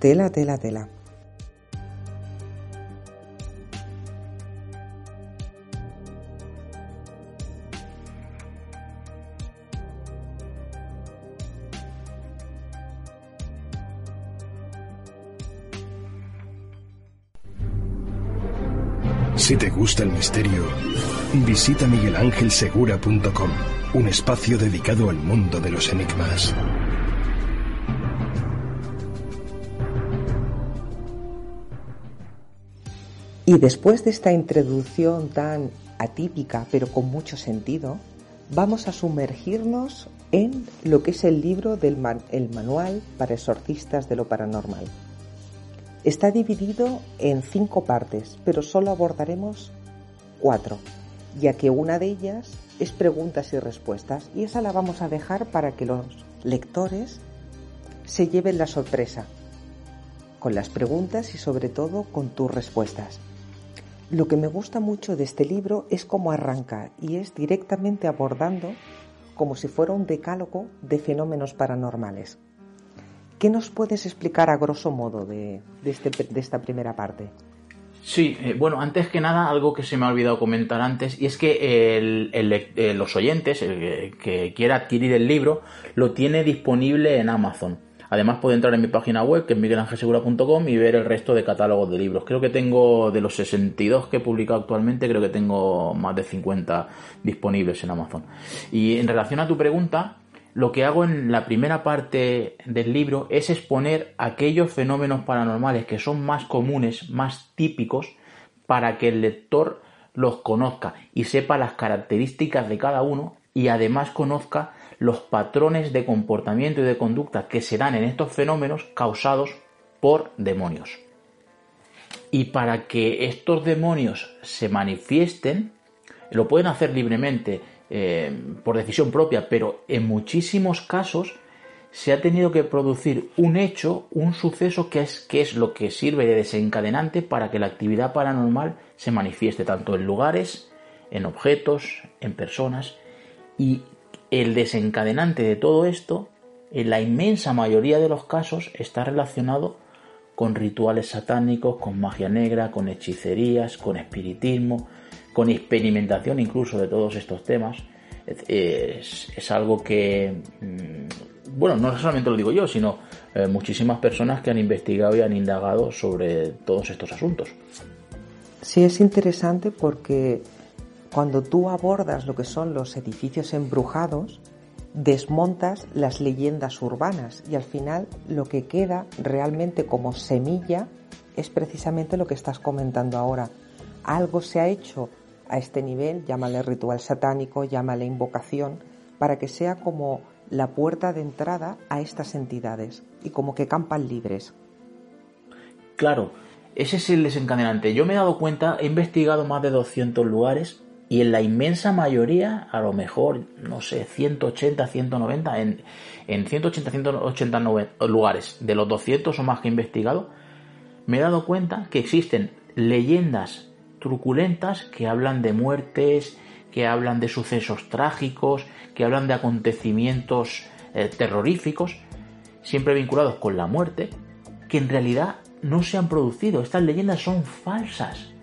tela, tela, tela. Si te gusta el misterio, visita miguelangelsegura.com un espacio dedicado al mundo de los enigmas. Y después de esta introducción tan atípica pero con mucho sentido, vamos a sumergirnos en lo que es el libro del el manual para exorcistas de lo paranormal. Está dividido en cinco partes, pero solo abordaremos cuatro, ya que una de ellas es preguntas y respuestas, y esa la vamos a dejar para que los lectores se lleven la sorpresa con las preguntas y sobre todo con tus respuestas. Lo que me gusta mucho de este libro es cómo arranca y es directamente abordando como si fuera un decálogo de fenómenos paranormales. ¿Qué nos puedes explicar a grosso modo de, este, esta primera parte? Sí, eh, bueno, antes que nada, algo que se me ha olvidado comentar antes, y es que eh, los oyentes, el que quiera adquirir el libro, lo tiene disponible en Amazon. Además puede entrar en mi página web, que es miguelangelsegura.com, y ver el resto de catálogos de libros. Creo que tengo, de los 62 que he publicado actualmente, creo que tengo más de 50 disponibles en Amazon. Y en relación a tu pregunta, lo que hago en la primera parte del libro es exponer aquellos fenómenos paranormales que son más comunes, más típicos, para que el lector los conozca y sepa las características de cada uno y además conozca los patrones de comportamiento y de conducta que se dan en estos fenómenos causados por demonios. Y para que estos demonios se manifiesten, lo pueden hacer libremente eh, por decisión propia, pero en muchísimos casos se ha tenido que producir un hecho, un suceso que es, que es lo que sirve de desencadenante para que la actividad paranormal se manifieste tanto en lugares, en objetos, en personas. Y el desencadenante de todo esto, en la inmensa mayoría de los casos, está relacionado con rituales satánicos, con magia negra, con hechicerías, con espiritismo, con experimentación incluso de todos estos temas. Es, algo que, mm, bueno, no solamente lo digo yo, sino eh, muchísimas personas que han investigado y han indagado sobre todos estos asuntos. Sí, es interesante porque cuando tú abordas lo que son los edificios embrujados, desmontas las leyendas urbanas y al final lo que queda realmente como semilla es precisamente lo que estás comentando ahora. Algo se ha hecho a este nivel, llámale ritual satánico, llámale invocación, para que sea como la puerta de entrada a estas entidades y como que campan libres. Claro, ese es el desencadenante. Yo me he dado cuenta, he investigado más de 200 lugares y en la inmensa mayoría, a lo mejor, no sé, 180, 190, en, en 180, 180 lugares de los 200 o más que he investigado, me he dado cuenta que existen leyendas truculentas que hablan de muertes, que hablan de sucesos trágicos, que hablan de acontecimientos eh, terroríficos, siempre vinculados con la muerte, que en realidad no se han producido. Estas leyendas son falsas.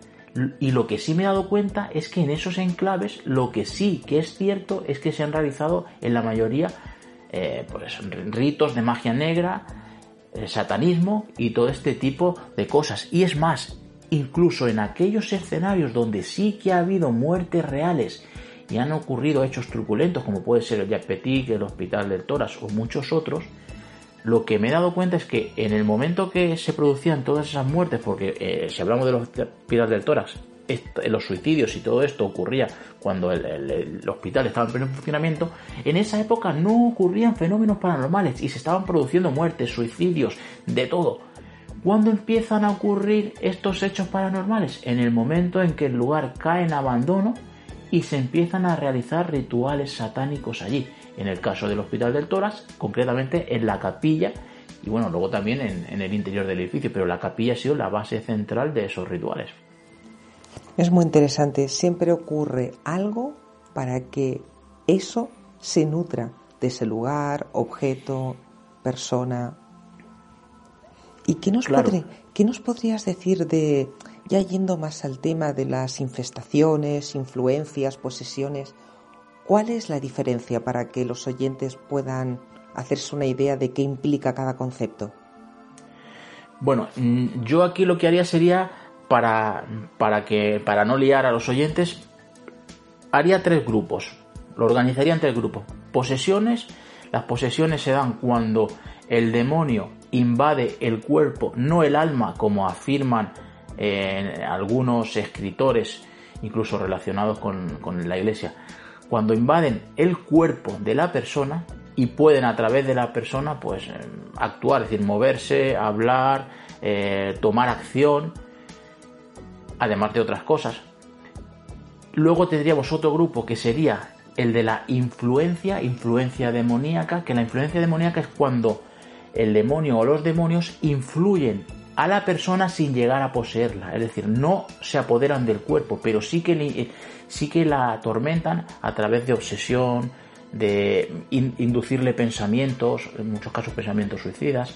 Y lo que sí me he dado cuenta es que en esos enclaves lo que sí que es cierto es que se han realizado en la mayoría eh, pues, ritos de magia negra, el satanismo y todo este tipo de cosas. Y es más, incluso en aquellos escenarios donde sí que ha habido muertes reales y han ocurrido hechos truculentos como puede ser el Yapetic, el Hospital del Toras o muchos otros, lo que me he dado cuenta es que en el momento que se producían todas esas muertes, porque eh, si hablamos de los hospitales del tórax, los suicidios y todo esto ocurría cuando el, hospital estaba en pleno funcionamiento, en esa época no ocurrían fenómenos paranormales y se estaban produciendo muertes, suicidios, de todo. ¿Cuándo empiezan a ocurrir estos hechos paranormales? En el momento en que el lugar cae en abandono y se empiezan a realizar rituales satánicos allí en el caso del Hospital del Toras, concretamente en la capilla y bueno, luego también en, el interior del edificio, pero la capilla ha sido la base central de esos rituales. Es muy interesante, siempre ocurre algo para que eso se nutra de ese lugar, objeto, persona. ¿Y qué nos, qué nos podrías decir de, ya yendo más al tema de las infestaciones, influencias, posesiones, ¿Cuál es la diferencia para que los oyentes puedan hacerse una idea de qué implica cada concepto? Bueno, mm, yo aquí lo que haría sería para, para que para no liar a los oyentes haría tres grupos. Lo organizaría en tres grupos. Posesiones, las posesiones se dan cuando el demonio invade el cuerpo, no el alma, como afirman algunos escritores, incluso relacionados con, con la iglesia, cuando invaden el cuerpo de la persona y pueden a través de la persona pues eh, actuar, es decir, moverse, hablar, eh, tomar acción, además de otras cosas. Luego tendríamos otro grupo que sería el de la influencia, influencia demoníaca, que la influencia demoníaca es cuando el demonio o los demonios influyen a la persona sin llegar a poseerla, es decir, no se apoderan del cuerpo, pero sí que, sí que la atormentan a través de obsesión, de inducirle pensamientos, en muchos casos pensamientos suicidas,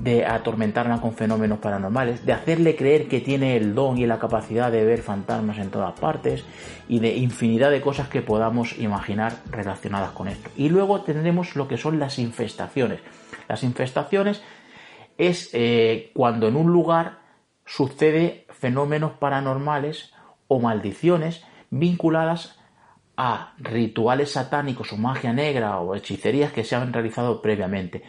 de atormentarla con fenómenos paranormales, de hacerle creer que tiene el don y la capacidad de ver fantasmas en todas partes y de infinidad de cosas que podamos imaginar relacionadas con esto. Y luego tendremos lo que son las infestaciones. Las infestaciones es eh, cuando en un lugar sucede fenómenos paranormales o maldiciones vinculadas a rituales satánicos o magia negra o hechicerías que se han realizado previamente.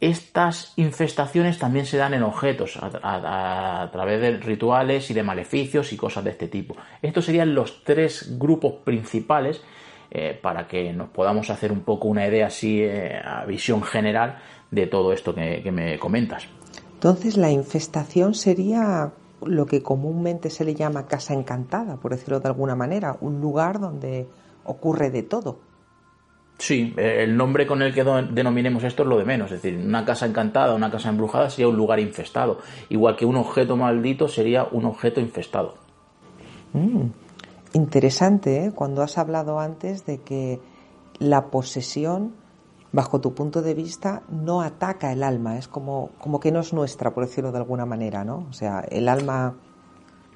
Estas infestaciones también se dan en objetos a, través de rituales y de maleficios y cosas de este tipo. Estos serían los tres grupos principales eh, para que nos podamos hacer un poco una idea así eh, a visión general de todo esto que me comentas. Entonces la infestación sería lo que comúnmente se le llama casa encantada, por decirlo de alguna manera, un lugar donde ocurre de todo. Sí, el nombre con el que denominemos esto es lo de menos, es decir, una casa encantada, una casa embrujada sería un lugar infestado, igual que un objeto maldito sería un objeto infestado. Mm, interesante, ¿eh? cuando has hablado antes de que la posesión, bajo tu punto de vista, no ataca el alma, es como, como que no es nuestra, por decirlo de alguna manera, ¿no? O sea, el alma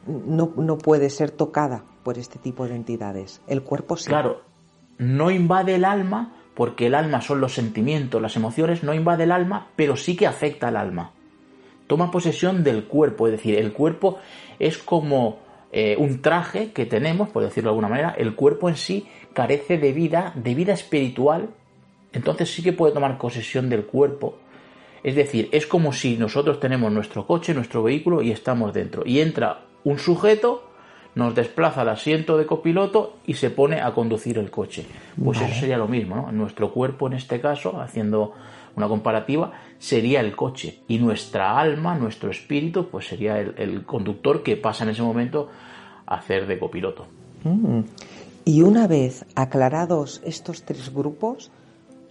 no, no puede ser tocada por este tipo de entidades. El cuerpo sí. Claro, no invade el alma, porque el alma son los sentimientos, las emociones, no invade el alma, pero sí que afecta al alma. Toma posesión del cuerpo, es decir, el cuerpo es como eh, un traje que tenemos, por decirlo de alguna manera, el cuerpo en sí carece de vida, de vida espiritual, entonces sí que puede tomar posesión del cuerpo. Es decir, es como si nosotros tenemos nuestro coche, nuestro vehículo y estamos dentro. Y entra un sujeto nos desplaza al asiento de copiloto y se pone a conducir el coche. Pues eso sería lo mismo, ¿no? Nuestro cuerpo en este caso, haciendo una comparativa, sería el coche y nuestra alma, nuestro espíritu, pues sería el, conductor que pasa en ese momento a hacer de copiloto. Mm. Y una vez aclarados estos tres grupos,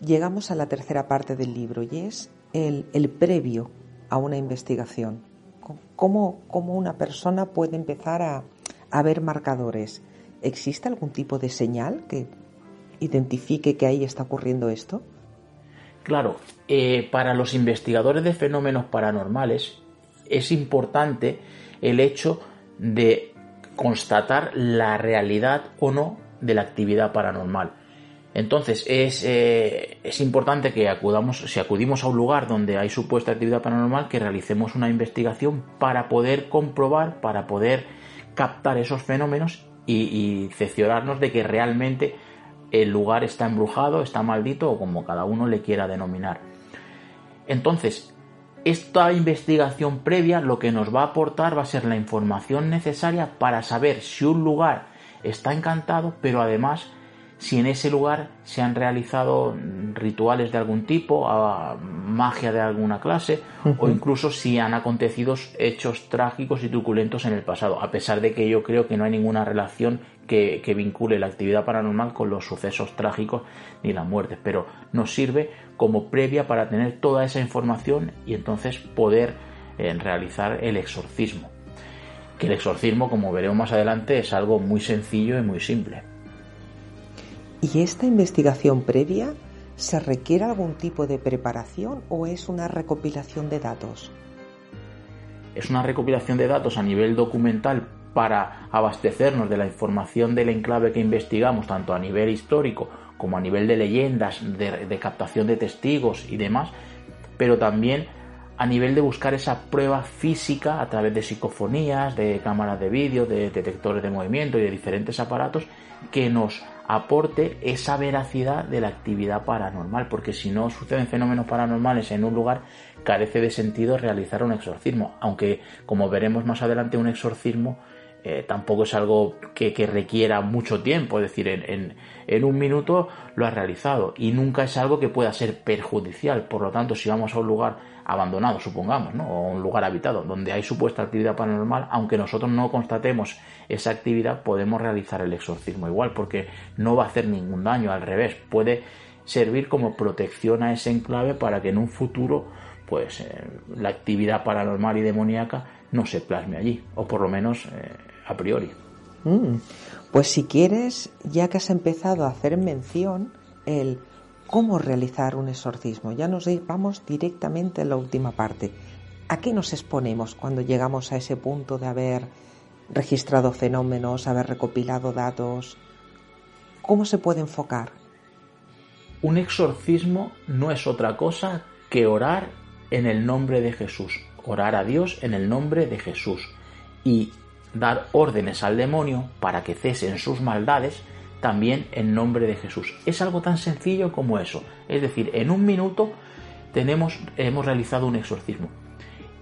llegamos a la tercera parte del libro y es el, previo a una investigación. ¿Cómo, ¿Cómo, una persona puede empezar a, a ver marcadores. ¿Existe algún tipo de señal que identifique que ahí está ocurriendo esto? Claro, eh, para los investigadores de fenómenos paranormales es importante el hecho de constatar la realidad o no de la actividad paranormal. Entonces es, eh, es, importante que acudamos, si acudimos a un lugar donde hay supuesta actividad paranormal, que realicemos una investigación para poder comprobar, para poder captar esos fenómenos y, y de que realmente el lugar está embrujado, está maldito o como cada uno le quiera denominar. Entonces, esta investigación previa lo que nos va a aportar va a ser la información necesaria para saber si un lugar está encantado, pero además si en ese lugar se han realizado rituales de algún tipo, magia de alguna clase, o incluso si han acontecido hechos trágicos y truculentos en el pasado, a pesar de que yo creo que no hay ninguna relación que, vincule la actividad paranormal con los sucesos trágicos ni las muertes, pero nos sirve como previa para tener toda esa información y entonces poder eh, realizar el exorcismo. Que el exorcismo, como veremos más adelante, es algo muy sencillo y muy simple. ¿Y esta investigación previa se requiere algún tipo de preparación o es una recopilación de datos? Es una recopilación de datos a nivel documental para abastecernos de la información del enclave que investigamos, tanto a nivel histórico como a nivel de leyendas, de, captación de testigos y demás, pero también a nivel de buscar esa prueba física a través de psicofonías, de cámaras de vídeo, de detectores de movimiento y de diferentes aparatos que nos aporte esa veracidad de la actividad paranormal, porque si no suceden fenómenos paranormales en un lugar, carece de sentido realizar un exorcismo, aunque como veremos más adelante un exorcismo eh, tampoco es algo que, requiera mucho tiempo, es decir, en, en, un minuto lo has realizado y nunca es algo que pueda ser perjudicial. Por lo tanto, si vamos a un lugar abandonado, supongamos, ¿no? o un lugar habitado donde hay supuesta actividad paranormal, aunque nosotros no constatemos esa actividad, podemos realizar el exorcismo igual, porque no va a hacer ningún daño, al revés, puede servir como protección a ese enclave para que en un futuro pues eh, la actividad paranormal y demoníaca no se plasme allí, o por lo menos eh, a priori. Mm. Pues si quieres, ya que has empezado a hacer mención el cómo realizar un exorcismo, ya nos vamos directamente a la última parte. ¿A qué nos exponemos cuando llegamos a ese punto de haber registrado fenómenos, haber recopilado datos? ¿Cómo se puede enfocar? Un exorcismo no es otra cosa que orar en el nombre de Jesús, orar a Dios en el nombre de Jesús y dar órdenes al demonio para que cesen sus maldades también en nombre de Jesús. Es algo tan sencillo como eso. Es decir, en un minuto tenemos, hemos realizado un exorcismo.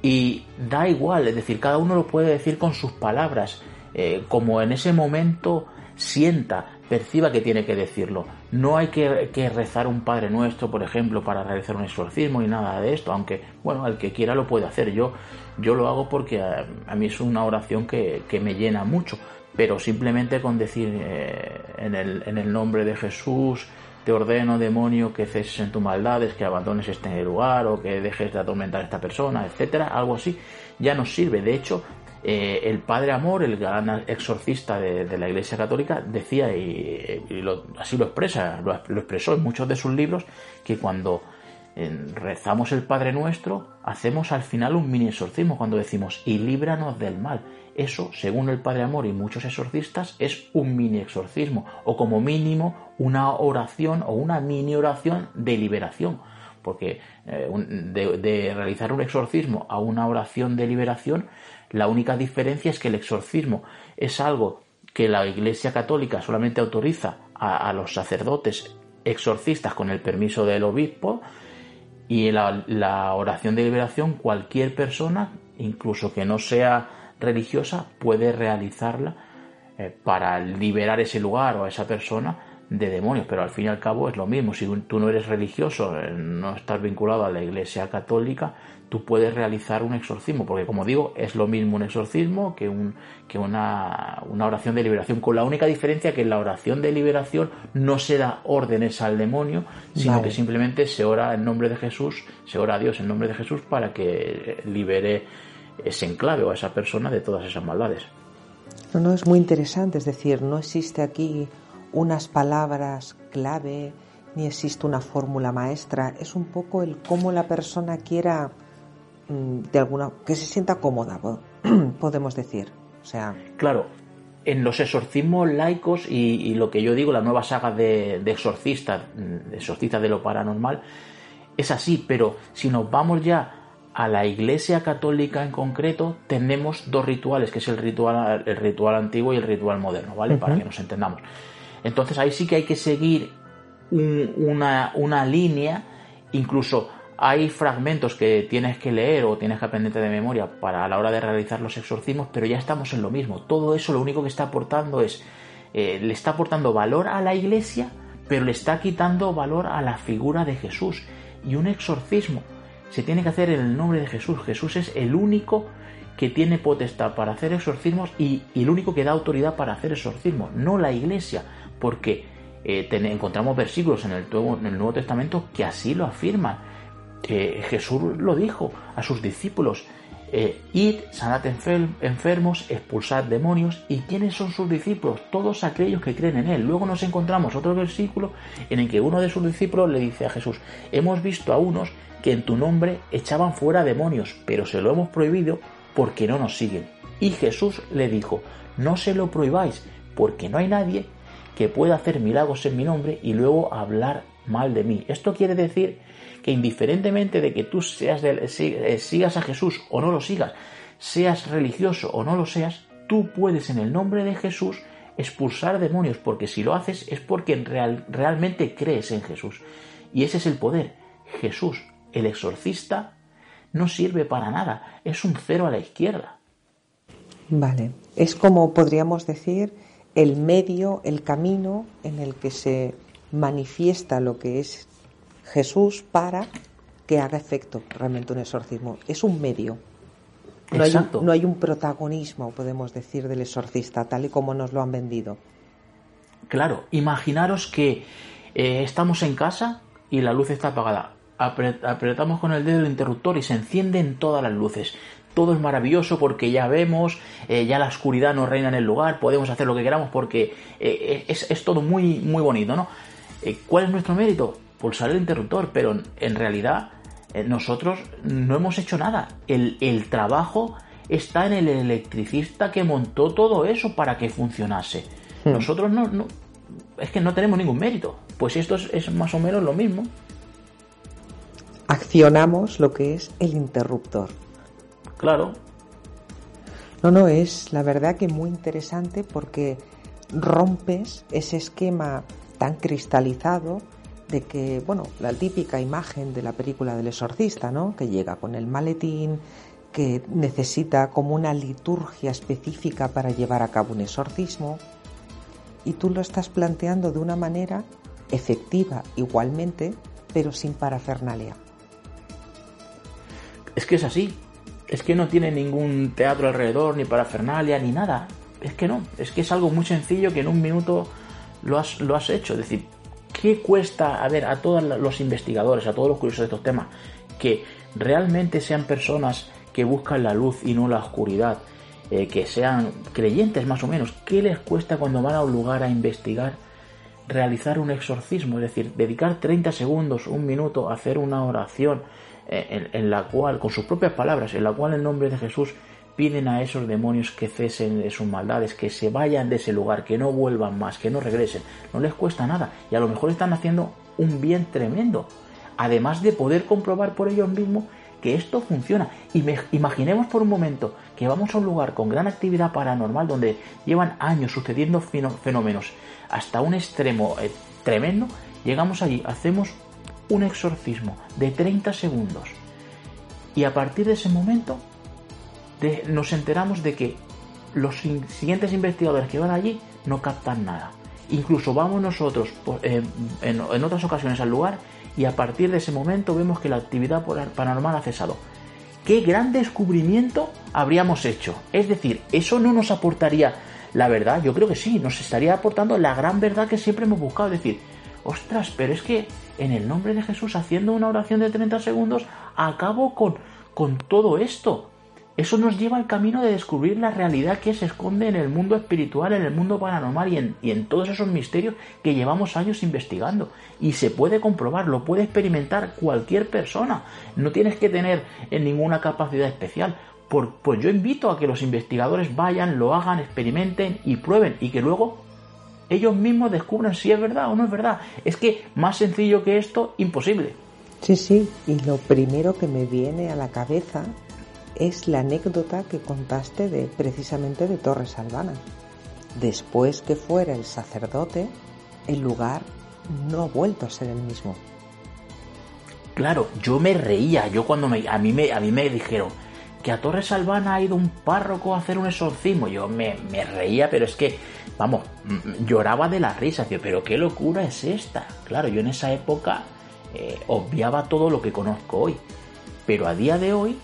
Y da igual, es decir, cada uno lo puede decir con sus palabras, eh, como en ese momento sienta, perciba que tiene que decirlo. No hay que, rezar un Padre Nuestro, por ejemplo, para realizar un exorcismo y nada de esto, aunque, bueno, el que quiera lo puede hacer. Yo, yo lo hago porque a, mí es una oración que, me llena mucho, pero simplemente con decir eh, en, el, nombre de Jesús, te ordeno, demonio, que ceses en tus maldades, que abandones este lugar o que dejes de atormentar a esta persona, etcétera, algo así, ya nos sirve. De hecho, eh, el padre Amor, el gran exorcista de, la Iglesia Católica, decía, y, así lo expresa, lo, expresó en muchos de sus libros, que cuando eh, rezamos el Padre Nuestro, hacemos al final un mini exorcismo cuando decimos, y líbranos del mal. Eso, según el Padre Amor y muchos exorcistas, es un mini exorcismo, o como mínimo una oración o una mini oración de liberación. Porque eh, de, realizar un exorcismo a una oración de liberación, la única diferencia es que el exorcismo es algo que la Iglesia Católica solamente autoriza a, los sacerdotes exorcistas con el permiso del obispo, y la, la oración de liberación cualquier persona, incluso que no sea religiosa puede realizarla eh, para liberar ese lugar o a esa persona de demonios, pero al fin y al cabo es lo mismo. Si tú no eres religioso, eh, no estás vinculado a la Iglesia Católica, tú puedes realizar un exorcismo, porque como digo, es lo mismo un exorcismo que, un, que una, una oración de liberación, con la única diferencia que en la oración de liberación no se da órdenes al demonio, sino que simplemente se ora en nombre de Jesús, se ora a Dios en nombre de Jesús para que libere ese enclave o a esa persona de todas esas maldades. No, no, es muy interesante, es decir, no existe aquí unas palabras clave, ni existe una fórmula maestra, es un poco el cómo la persona quiera, mm, de alguna, que se sienta cómoda, <clears throat> podemos decir. O sea. Claro, en los exorcismos laicos y, lo que yo digo, la nueva saga de, de exorcistas, mm, exorcistas de lo paranormal, es así, pero si nos vamos ya a la Iglesia Católica en concreto tenemos dos rituales, que es el ritual, el ritual antiguo y el ritual moderno, ¿vale? Para que nos entendamos. Entonces ahí sí que hay que seguir una, una, línea, incluso hay fragmentos que tienes que leer o tienes que aprenderte de memoria para a la hora de realizar los exorcismos, pero ya estamos en lo mismo. Todo eso lo único que está aportando es, eh, le está aportando valor a la Iglesia, pero le está quitando valor a la figura de Jesús. Y un exorcismo se tiene que hacer en el nombre de Jesús. Jesús es el único que tiene potestad para hacer exorcismos y, el único que da autoridad para hacer exorcismos, no la iglesia, porque eh, encontramos versículos en el, Nuevo Testamento que así lo afirman. Jesús lo dijo a sus discípulos, eh, id, sanad enfermos, expulsad demonios. ¿Y quiénes son sus discípulos? Todos aquellos que creen en Él. Luego nos encontramos otro versículo en el que uno de sus discípulos le dice a Jesús, hemos visto a unos que en tu nombre echaban fuera demonios, pero se lo hemos prohibido porque no nos siguen. Y Jesús le dijo, no se lo prohibáis, porque no hay nadie que pueda hacer milagros en mi nombre y luego hablar mal de mí. Esto quiere decir que indiferentemente de que tú seas eh, sigas a Jesús o no lo sigas, seas religioso o no lo seas, tú puedes en el nombre de Jesús expulsar demonios, porque si lo haces es porque realmente crees en Jesús. Y ese es el poder. Jesús el exorcista no sirve para nada, es un cero a la izquierda. Vale, es como podríamos decir el medio, el camino en el que se manifiesta lo que es Jesús para que haga efecto realmente un exorcismo. Es un medio. No hay un, no hay un, protagonismo, podemos decir, del exorcista, tal y como nos lo han vendido. Claro, imaginaros que eh, estamos en casa y la luz está apagada. Apretamos con el dedo el interruptor y se encienden todas las luces. Todo es maravilloso porque ya vemos, eh, ya la oscuridad no reina en el lugar, podemos hacer lo que queramos porque eh, es, es, todo muy, muy bonito, ¿no? ¿Cuál es nuestro mérito? Pulsar el interruptor, pero en realidad nosotros no hemos hecho nada. El, el trabajo está en el electricista que montó todo eso para que funcionase. Hmm. Nosotros no, no, es que no tenemos ningún mérito. Pues esto es, más o menos lo mismo. Accionamos lo que es el interruptor. Claro. No, no, es la verdad que muy interesante porque rompes ese esquema tan cristalizado de que, bueno, la típica imagen de la película del exorcista, ¿no? Que llega con el maletín, que necesita como una liturgia específica para llevar a cabo un exorcismo, y tú lo estás planteando de una manera efectiva igualmente, pero sin parafernalia. Es que es así. Es que no tiene ningún teatro alrededor, ni parafernalia, ni nada. Es que no. Es que es algo muy sencillo que en un minuto lo has, lo has hecho. Es decir, ¿qué cuesta, a ver, a todos los investigadores, a todos los curiosos de estos temas, que realmente sean personas que buscan la luz y no la oscuridad? Eh, que sean creyentes más o menos, ¿qué les cuesta cuando van a un lugar a investigar realizar un exorcismo? Es decir, dedicar 30 segundos, un minuto, a hacer una oración eh, en, la cual, con sus propias palabras, en la cual en nombre de Jesús piden a esos demonios que cesen de sus maldades, que se vayan de ese lugar, que no vuelvan más, que no regresen. No les cuesta nada y a lo mejor están haciendo un bien tremendo. Además de poder comprobar por ellos mismos que esto funciona. Y imaginemos por un momento que vamos a un lugar con gran actividad paranormal donde llevan años sucediendo fenómenos hasta un extremo eh, tremendo, llegamos allí, hacemos un exorcismo de 30 segundos y a partir de ese momento nos enteramos de que los siguientes investigadores que van allí no captan nada. Incluso vamos nosotros eh, en otras ocasiones al lugar y a partir de ese momento vemos que la actividad paranormal ha cesado. ¿Qué gran descubrimiento habríamos hecho? Es decir, ¿eso no nos aportaría la verdad? Yo creo que sí, nos estaría aportando la gran verdad que siempre hemos buscado. Es decir, ostras, pero es que en el nombre de Jesús, haciendo una oración de 30 segundos, acabo con, con todo esto. Eso nos lleva al camino de descubrir la realidad que se esconde en el mundo espiritual, en el mundo paranormal y en, y en, todos esos misterios que llevamos años investigando. Y se puede comprobar, lo puede experimentar cualquier persona. No tienes que tener ninguna capacidad especial. Por, pues yo invito a que los investigadores vayan, lo hagan, experimenten y prueben y que luego ellos mismos descubran si es verdad o no es verdad. Es que más sencillo que esto, imposible. Sí, sí, y lo primero que me viene a la cabeza es la anécdota que contaste de precisamente de Torres Albana. Después que fuera el sacerdote, el lugar no ha vuelto a ser el mismo. Claro, yo me reía, yo cuando me, a, mí me, a mí me dijeron que a Torres Albana ha ido un párroco a hacer un exorcismo, yo me, reía, pero es que, vamos, lloraba de la risa, pero qué locura es esta. Claro, yo en esa época eh, obviaba todo lo que conozco hoy, pero a día de hoy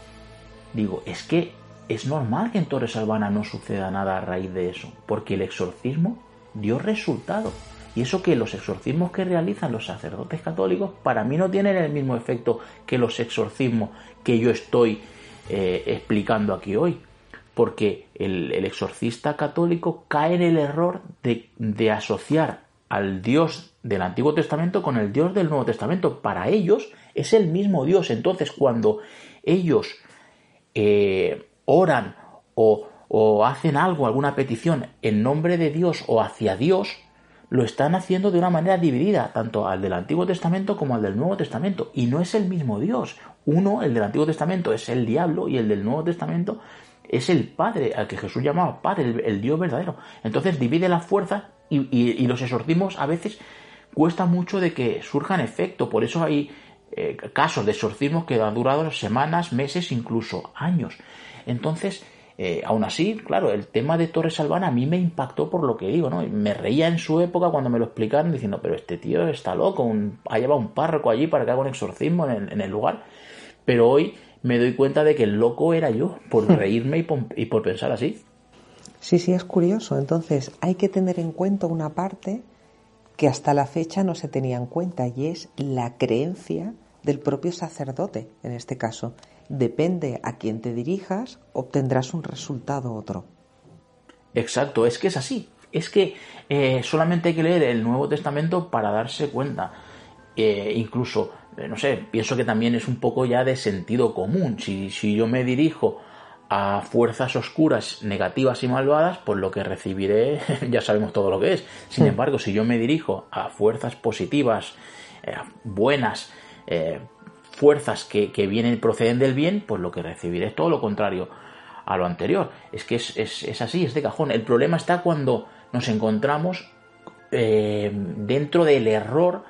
digo, es que es normal que en Torres Albana no suceda nada a raíz de eso, porque el exorcismo dio resultado. Y eso que los exorcismos que realizan los sacerdotes católicos para mí no tienen el mismo efecto que los exorcismos que yo estoy eh, explicando aquí hoy. Porque el, exorcista católico cae en el error de, asociar al Dios del Antiguo Testamento con el Dios del Nuevo Testamento. Para ellos es el mismo Dios. Entonces cuando ellos eh, oran o hacen algo, alguna petición en nombre de Dios o hacia Dios, lo están haciendo de una manera dividida, tanto al del Antiguo Testamento como al del Nuevo Testamento. Y no es el mismo Dios. Uno, el del Antiguo Testamento, es el diablo y el del Nuevo Testamento es el Padre, al que Jesús llamaba Padre, el, Dios verdadero. Entonces divide la fuerza y, los exorcismos a veces cuesta mucho de que surjan efecto. Por eso hay eh, casos de exorcismos que han durado semanas, meses, incluso años. Entonces, eh, aún así, claro, el tema de Torres Albana a mí me impactó por lo que digo, ¿no? Me reía en su época cuando me lo explicaron diciendo, pero este tío está loco, ha llevado un párroco allí para que haga un exorcismo en el, lugar. Pero hoy me doy cuenta de que el loco era yo, por <laughs> reírme y por, y por pensar así. Sí, sí, es curioso. Entonces, hay que tener en cuenta una parte que hasta la fecha no se tenía en cuenta y es la creencia del propio sacerdote, en este caso. Depende a quién te dirijas, obtendrás un resultado otro. Exacto, es que es así. Es que eh, solamente hay que leer el Nuevo Testamento para darse cuenta. Eh, incluso, no sé, pienso que también es un poco ya de sentido común. Si, si yo me dirijo a fuerzas oscuras, negativas y malvadas, pues lo que recibiré <laughs> ya sabemos todo lo que es. Sin embargo, si yo me dirijo a fuerzas positivas, buenas, eh, fuerzas que, vienen proceden del bien, pues lo que recibiré es todo lo contrario a lo anterior. Es que es, así, es de cajón. El problema está cuando nos encontramos eh, dentro del error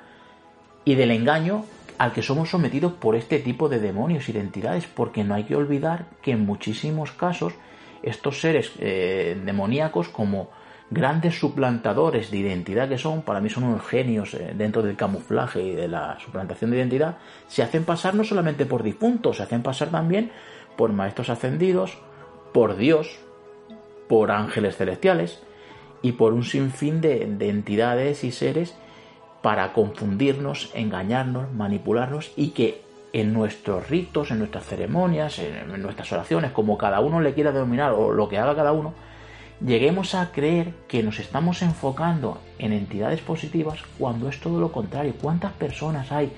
y del engaño al que somos sometidos por este tipo de demonios y porque no hay que olvidar que en muchísimos casos estos seres eh, demoníacos como grandes suplantadores de identidad que son, para mí son unos genios eh, dentro del camuflaje y de la suplantación de identidad, se hacen pasar no solamente por difuntos, se hacen pasar también por maestros ascendidos, por Dios, por ángeles celestiales y por un sinfín de entidades y seres para confundirnos, engañarnos, manipularnos y que en nuestros ritos, en nuestras ceremonias, en nuestras oraciones, como cada uno le quiera denominar o lo que haga cada uno, lleguemos a creer que nos estamos enfocando en entidades positivas cuando es todo lo contrario. ¿Cuántas personas hay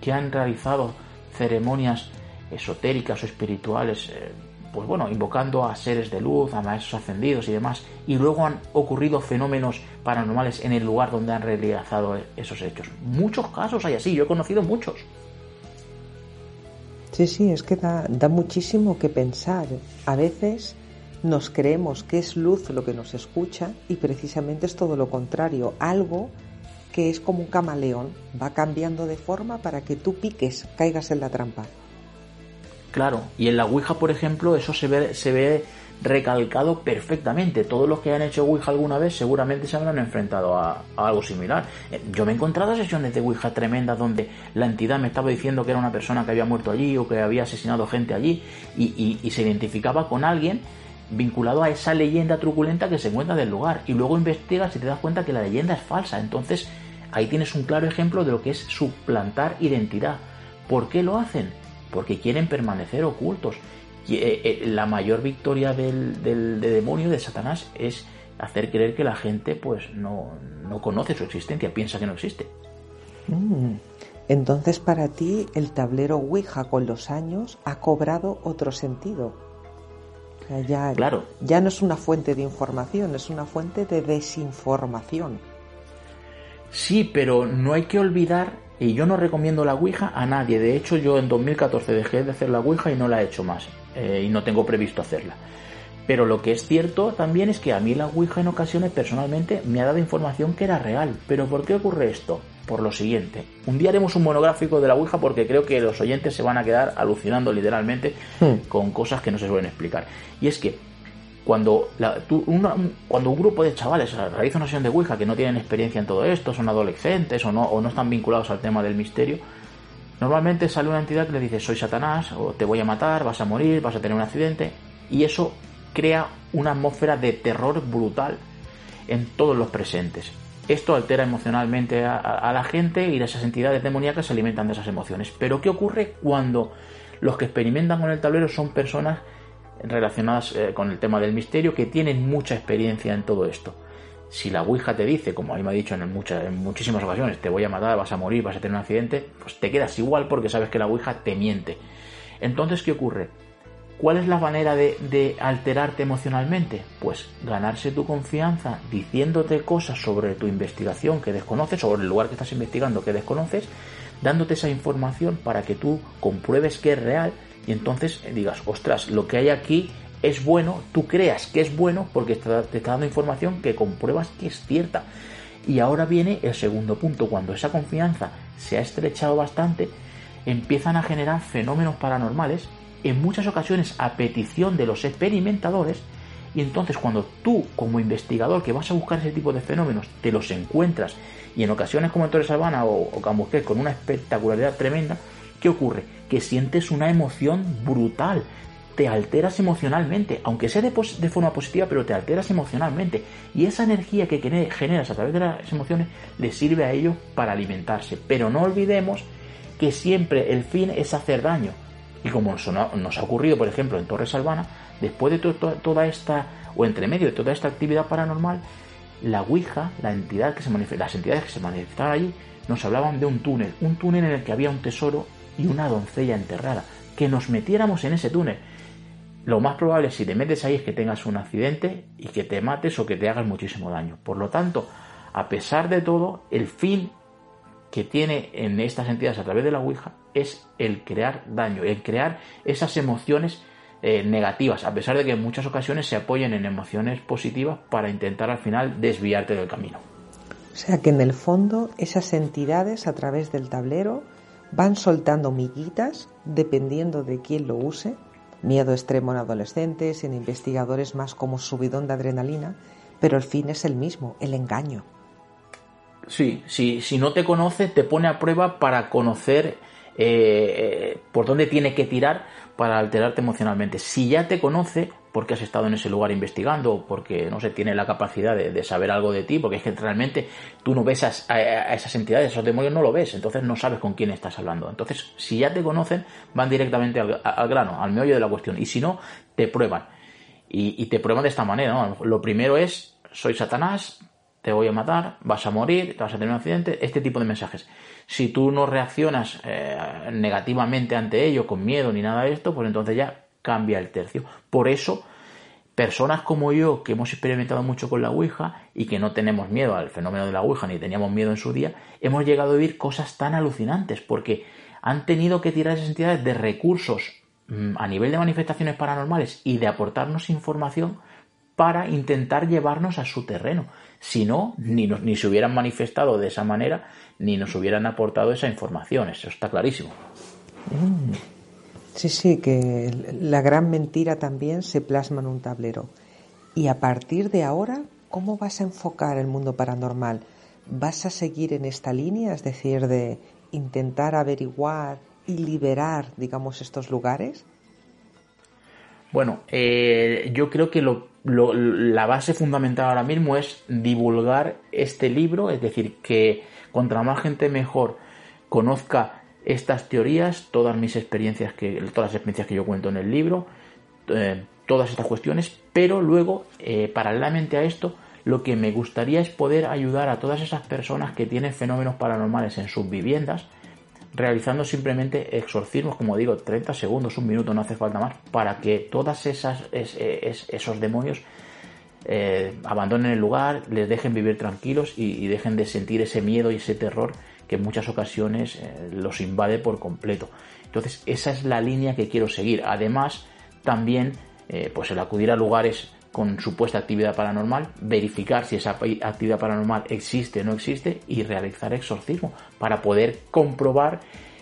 que han realizado ceremonias esotéricas o espirituales, eh, pues bueno, invocando a seres de luz, a maestros ascendidos y demás, y luego han ocurrido fenómenos paranormales en el lugar donde han realizado esos hechos? Muchos casos hay así, yo he conocido muchos. Sí, sí, es que da, da muchísimo que pensar. A veces nos creemos que es luz lo que nos escucha y precisamente es todo lo contrario, algo que es como un camaleón, va cambiando de forma para que tú piques, caigas en la trampa. Claro, y en la Ouija, por ejemplo, eso se ve, se ve recalcado perfectamente. Todos los que han hecho Ouija alguna vez seguramente se habrán enfrentado a, algo similar. Eh, yo me he encontrado sesiones de Ouija tremendas donde la entidad me estaba diciendo que era una persona que había muerto allí o que había asesinado gente allí y se identificaba con alguien vinculado a esa leyenda truculenta que se encuentra del lugar. Y luego investigas y te das cuenta que la leyenda es falsa. Entonces ahí tienes un claro ejemplo de lo que es suplantar identidad. ¿Por qué lo hacen? Porque quieren permanecer ocultos. Eh, eh, la mayor victoria del, demonio, de Satanás, es hacer creer que la gente pues no, no conoce su existencia, piensa que no existe. Mm. Entonces para ti el tablero Ouija con los años ha cobrado otro sentido ya, claro. ya no es una fuente de información, es una fuente de desinformación. Sí, pero no hay que olvidar, y yo no recomiendo la Ouija a nadie. De hecho, yo en 2014 dejé de hacer la Ouija y no la he hecho más. Eh, y no tengo previsto hacerla. Pero lo que es cierto también es que a mí la Ouija en ocasiones personalmente me ha dado información que era real. ¿Pero por qué ocurre esto? por lo siguiente. Un día haremos un monográfico de la Ouija porque creo que los oyentes se van a quedar alucinando literalmente hmm. con cosas que no se suelen explicar. Y es que cuando, cuando un grupo de chavales realiza una sesión de Ouija que no tienen experiencia en todo esto, son adolescentes o no, o no están vinculados al tema del misterio, normalmente sale una entidad que le dice soy Satanás o te voy a matar, vas a morir, vas a tener un accidente y eso crea una atmósfera de terror brutal en todos los presentes. Esto altera emocionalmente a, la gente y esas entidades demoníacas se alimentan de esas emociones. Pero ¿qué ocurre cuando los que experimentan con el tablero son personas relacionadas eh, con el tema del misterio que tienen mucha experiencia en todo esto? Si la Ouija te dice, como a mí me ha dicho en, muchas, en muchísimas ocasiones, te voy a matar, vas a morir, vas a tener un accidente, pues te quedas igual porque sabes que la Ouija te miente. Entonces, ¿qué ocurre? ¿Cuál es la manera de, alterarte emocionalmente? Pues ganarse tu confianza diciéndote cosas sobre tu investigación que desconoces, sobre el lugar que estás investigando que desconoces, dándote esa información para que tú compruebes que es real y entonces digas, ostras, lo que hay aquí es bueno, tú creas que es bueno porque te está dando información que compruebas que es cierta. Y ahora viene el segundo punto, cuando esa confianza se ha estrechado bastante, empiezan a generar fenómenos paranormales, en muchas ocasiones a petición de los experimentadores, y entonces cuando tú como investigador que vas a buscar ese tipo de fenómenos te los encuentras y en ocasiones como en Torres Albana o, o con una espectacularidad tremenda, ¿qué ocurre? Que sientes una emoción brutal, te alteras emocionalmente, aunque sea de, forma positiva, pero te alteras emocionalmente. Y esa energía que generas a través de las emociones le sirve a ellos para alimentarse. Pero no olvidemos que siempre el fin es hacer daño. Y como nos, ha ocurrido, por ejemplo, en Torres Albana, después de toda esta, o entre medio de toda esta actividad paranormal, la Ouija, la entidad que se las entidades que se manifestaban allí, nos hablaban de un túnel, un túnel en el que había un tesoro y una doncella enterrada, que nos metiéramos en ese túnel. Lo más probable si te metes ahí es que tengas un accidente y que te mates o que te hagas muchísimo daño. Por lo tanto, a pesar de todo, el fin que tiene en estas entidades a través de la Ouija es el crear daño, el crear esas emociones eh, negativas, a pesar de que en muchas ocasiones se apoyen en emociones positivas para intentar al final desviarte del camino. O sea que en el fondo esas entidades a través del tablero van soltando miguitas dependiendo de quién lo use, miedo extremo en adolescentes, en investigadores más como subidón de adrenalina, pero el fin es el mismo, el engaño. Sí, sí, si no te conoce, te pone a prueba para conocer eh, por dónde tiene que tirar para alterarte emocionalmente. Si ya te conoce, porque has estado en ese lugar investigando, porque no sé, tiene la capacidad de, saber algo de ti, porque es que realmente tú no ves a, esas entidades, esos demonios no lo ves, entonces no sabes con quién estás hablando. Entonces, si ya te conocen, van directamente al, grano, al meollo de la cuestión, y si no, te prueban. Y, te prueban de esta manera, Lo primero es, soy Satanás, te voy a matar, vas a morir, te vas a tener un accidente, este tipo de mensajes. Si tú no reaccionas eh, negativamente ante ello, con miedo ni nada de esto, pues entonces ya cambia el tercio. Por eso, personas como yo, que hemos experimentado mucho con la Ouija y que no tenemos miedo al fenómeno de la Ouija, ni teníamos miedo en su día, hemos llegado a vivir cosas tan alucinantes, porque han tenido que tirar esas entidades de recursos mm, a nivel de manifestaciones paranormales y de aportarnos información para intentar llevarnos a su terreno. Si no, ni, ni se hubieran manifestado de esa manera, ni nos hubieran aportado esa información. Eso está clarísimo. Mm. Sí, sí, que la gran mentira también se plasma en un tablero. Y a partir de ahora, ¿cómo vas a enfocar el mundo paranormal? ¿Vas a seguir en esta línea, es decir, de intentar averiguar y liberar, digamos, estos lugares? Bueno, eh, yo creo que la base fundamental ahora mismo es divulgar este libro, es decir, que contra más gente mejor conozca estas teorías, todas mis experiencias que, todas las experiencias que yo cuento en el libro, eh, todas estas cuestiones, pero luego, eh, paralelamente a esto, lo que me gustaría es poder ayudar a todas esas personas que tienen fenómenos paranormales en sus viviendas, realizando simplemente exorcismos, como digo, 30 segundos, un minuto, no hace falta más, para que todas esas esos demonios eh, abandonen el lugar, les dejen vivir tranquilos y, dejen de sentir ese miedo y ese terror que en muchas ocasiones eh, los invade por completo. Entonces, esa es la línea que quiero seguir. Además, también, eh, pues el acudir a lugares con supuesta actividad paranormal, verificar si esa actividad paranormal existe o no existe y realizar exorcismo para poder comprobar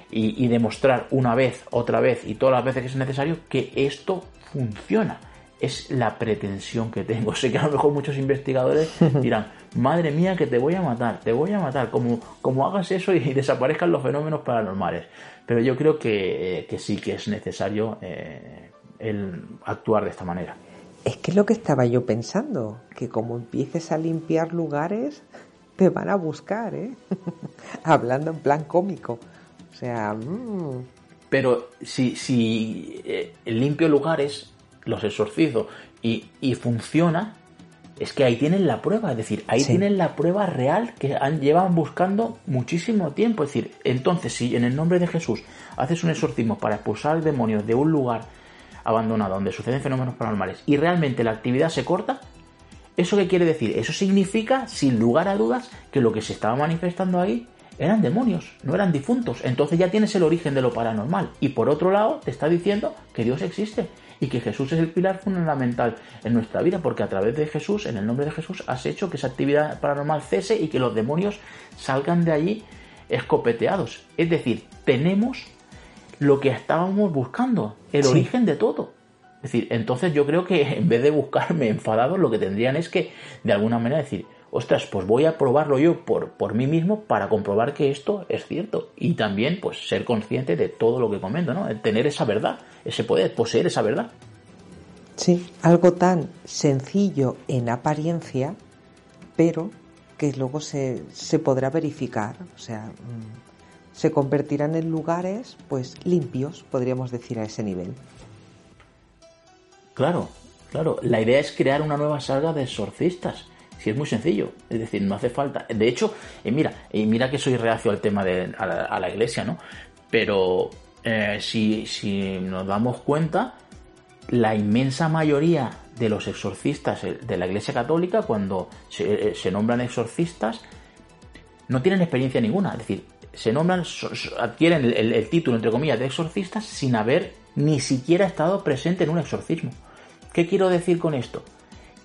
y, demostrar una vez, otra vez y todas las veces que es necesario que esto funciona. Es la pretensión que tengo. <laughs> Sé que a lo mejor muchos investigadores <laughs> dirán, madre mía que te voy a matar, te voy a matar, como, como hagas eso y, <laughs> desaparezcan los fenómenos paranormales. Pero yo creo que, eh, sí que es necesario eh, el actuar de esta manera. Es que es lo que estaba yo pensando, que como empieces a limpiar lugares, te van a buscar, ¿eh? <laughs> Hablando en plan cómico. O sea... Mm. Pero si, si eh, limpio lugares, los exorcizo y, y, funciona, es que ahí tienen la prueba. Es decir, ahí tienen la prueba real que han, llevan buscando muchísimo tiempo. Es decir, entonces si en el nombre de Jesús haces un exorcismo para expulsar demonios de un lugar abandonada donde suceden fenómenos paranormales y realmente la actividad se corta, ¿eso qué quiere decir? Eso significa, sin lugar a dudas, que lo que se estaba manifestando ahí eran demonios, no eran difuntos. Entonces ya tienes el origen de lo paranormal. Y por otro lado, te está diciendo que Dios existe y que Jesús es el pilar fundamental en nuestra vida, porque a través de Jesús, en el nombre de Jesús, has hecho que esa actividad paranormal cese y que los demonios salgan de allí escopeteados. Es decir, tenemos lo que estábamos buscando, el origen de todo. Es decir, entonces yo creo que en vez de buscarme enfadado, lo que tendrían es que, de alguna manera, decir, ostras, pues voy a probarlo yo por, por mí mismo para comprobar que esto es cierto. Y también, pues, ser consciente de todo lo que comento, ¿no? Tener esa verdad, ese poder, poseer esa verdad. Sí, algo tan sencillo en apariencia, pero que luego se, se podrá verificar. O sea, mm, se convertirán en lugares, pues, limpios, podríamos decir, a ese nivel. Claro, claro. La idea es crear una nueva saga de exorcistas. Es muy sencillo, es decir, no hace falta. De hecho, eh, mira, y mira que soy reacio al tema de a la, iglesia, ¿no? Pero eh, si, si nos damos cuenta, la inmensa mayoría de los exorcistas eh, de la Iglesia Católica, cuando se, nombran exorcistas, no tienen experiencia ninguna. Es decir, se nombran, adquieren el, título, entre comillas, de exorcistas sin haber ni siquiera estado presente en un exorcismo. ¿Qué quiero decir con esto?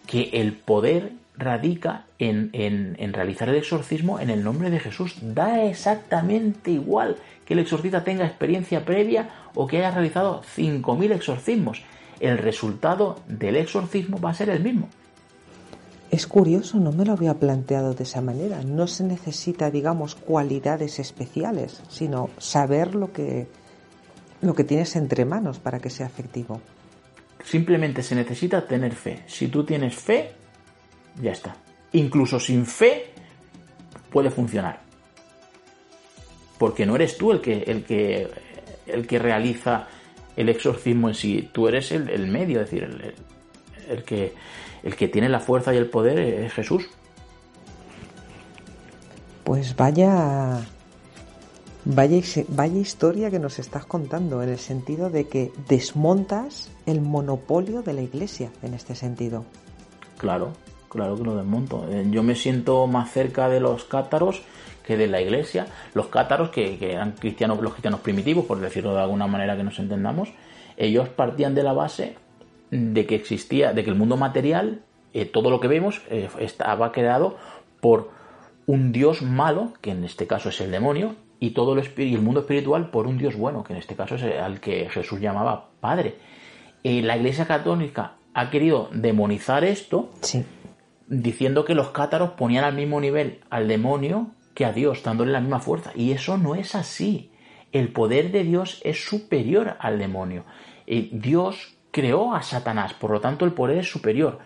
Que el poder radica en, en, realizar el exorcismo en el nombre de Jesús. Da exactamente igual que el exorcista tenga experiencia previa o que haya realizado 5.000 exorcismos. El resultado del exorcismo va a ser el mismo. Es curioso, no me lo había planteado de esa manera. No se necesita, digamos, cualidades especiales, sino saber lo que, lo que tienes entre manos para que sea efectivo. Simplemente se necesita tener fe. Si tú tienes fe, ya está. Incluso sin fe puede funcionar. Porque no eres tú el que, el que, el que realiza el exorcismo en sí. Tú eres el, medio, es decir, el, el, que, el que tiene la fuerza y el poder es Jesús. Pues vaya Vaya, vaya historia que nos estás contando, en el sentido de que desmontas el monopolio de la iglesia, en este sentido. Claro, claro que lo desmonto. Eh, yo me siento más cerca de los cátaros que de la iglesia. Los cátaros, que, eran cristianos, los cristianos primitivos, por decirlo de alguna manera que nos entendamos, ellos partían de la base de que existía, de que el mundo material, eh, todo lo que vemos, eh, estaba creado por un dios malo, que en este caso es el demonio, y todo el, el mundo espiritual por un Dios bueno, que en este caso es al que Jesús llamaba Padre. Y la Iglesia Católica ha querido demonizar esto, diciendo que los cátaros ponían al mismo nivel al demonio que a Dios, dándole la misma fuerza. Y eso no es así. El poder de Dios es superior al demonio. Dios creó a Satanás, por lo tanto el poder es superior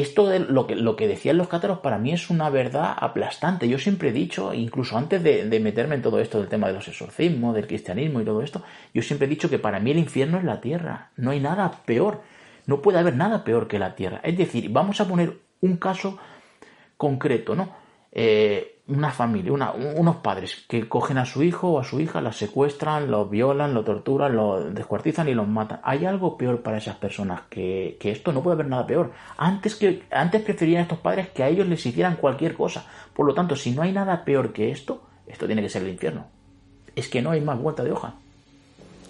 esto de lo que, lo que decían los cátaros para mí es una verdad aplastante. Yo siempre he dicho, incluso antes de, meterme en todo esto del tema de los exorcismos, del cristianismo y todo esto, yo siempre he dicho que para mí el infierno es la tierra. No hay nada peor. No puede haber nada peor que la tierra. Es decir, vamos a poner un caso concreto, ¿no? Eh, una familia, unos padres que cogen a su hijo o a su hija, la secuestran, lo violan, lo torturan, lo descuartizan y los matan. ¿Hay algo peor para esas personas que, esto? No puede haber nada peor. Antes, que, antes preferían a estos padres que a ellos les hicieran cualquier cosa. Por lo tanto, si no hay nada peor que esto, esto tiene que ser el infierno. Es que no hay más vuelta de hoja.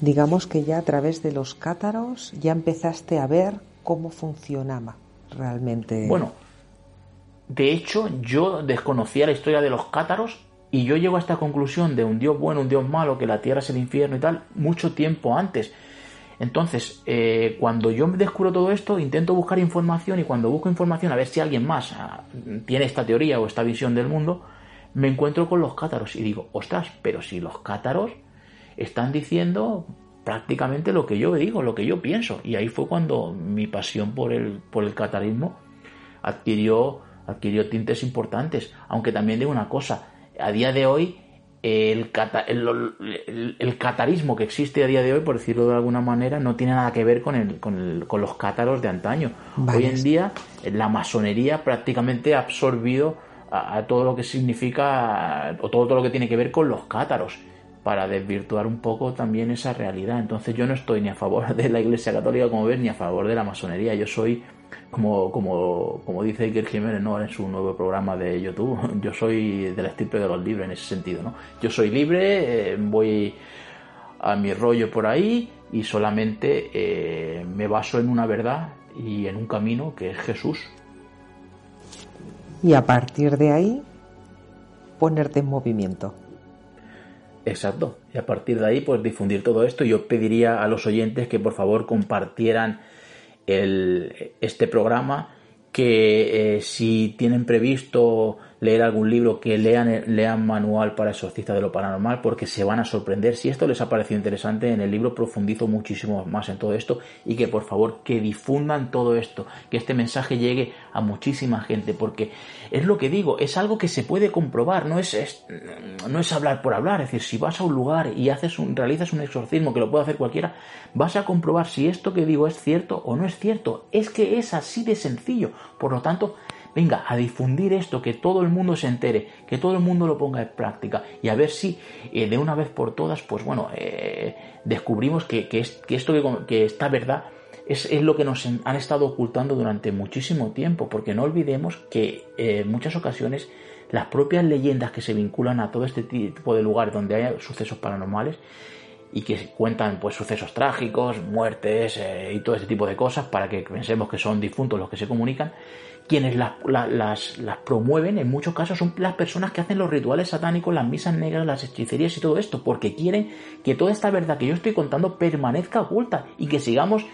Digamos que ya a través de los cátaros ya empezaste a ver cómo funcionaba realmente. Bueno, de hecho, yo desconocía la historia de los cátaros y yo llego a esta conclusión de un dios bueno, un dios malo, que la tierra es el infierno y tal, mucho tiempo antes. Entonces, eh, cuando yo descubro todo esto, intento buscar información y cuando busco información a ver si alguien más ah, tiene esta teoría o esta visión del mundo, me encuentro con los cátaros y digo, ostras, pero si los cátaros están diciendo prácticamente lo que yo digo, lo que yo pienso. Y ahí fue cuando mi pasión por el, por el catarismo adquirió adquirió tintes importantes. Aunque también digo una cosa, a día de hoy el, el, catarismo que existe a día de hoy, por decirlo de alguna manera, no tiene nada que ver con, el, con, con los cátaros de antaño. Hoy en día la masonería prácticamente ha absorbido a, todo lo que significa o todo, todo lo que tiene que ver con los cátaros para desvirtuar un poco también esa realidad. Entonces yo no estoy ni a favor de la Iglesia Católica, como ves, ni a favor de la masonería. Yo soy como, como, como dice Iker Jiménez ¿no? en su nuevo programa de YouTube, <laughs> yo soy de la estirpe de los libres en ese sentido. ¿no? Yo soy libre, eh, voy a mi rollo por ahí y solamente eh, me baso en una verdad y en un camino que es Jesús. Y a partir de ahí, ponerte en movimiento. Exacto. Y a partir de ahí, pues difundir todo esto. Yo pediría a los oyentes que por favor compartieran el, este programa, que eh, si tienen previsto leer algún libro, que lean, lean Manual para Exorcistas de lo Paranormal, porque se van a sorprender. Si esto les ha parecido interesante, en el libro profundizo muchísimo más en todo esto y que por favor que difundan todo esto, que este mensaje llegue a muchísima gente, porque es lo que digo, es algo que se puede comprobar, no es, no es hablar por hablar, es decir, si vas a un lugar y haces un, realizas un exorcismo, que lo puede hacer cualquiera, vas a comprobar si esto que digo es cierto o no es cierto. Es que es así de sencillo. Por lo tanto, venga, a difundir esto, que todo el mundo se entere, que todo el mundo lo ponga en práctica. Y a ver si eh, de una vez por todas, pues bueno, eh, descubrimos que, esto que, que esta verdad es, es, lo que nos han estado ocultando durante muchísimo tiempo, porque no olvidemos que eh, en muchas ocasiones las propias leyendas que se vinculan a todo este tipo de lugares donde hay sucesos paranormales y que cuentan pues sucesos trágicos, muertes y todo este tipo de cosas para que pensemos que son difuntos los que se comunican, quienes las, promueven en muchos casos son las personas que hacen los rituales satánicos, las misas negras, las hechicerías y todo esto, porque quieren que toda esta verdad que yo estoy contando permanezca oculta y que sigamos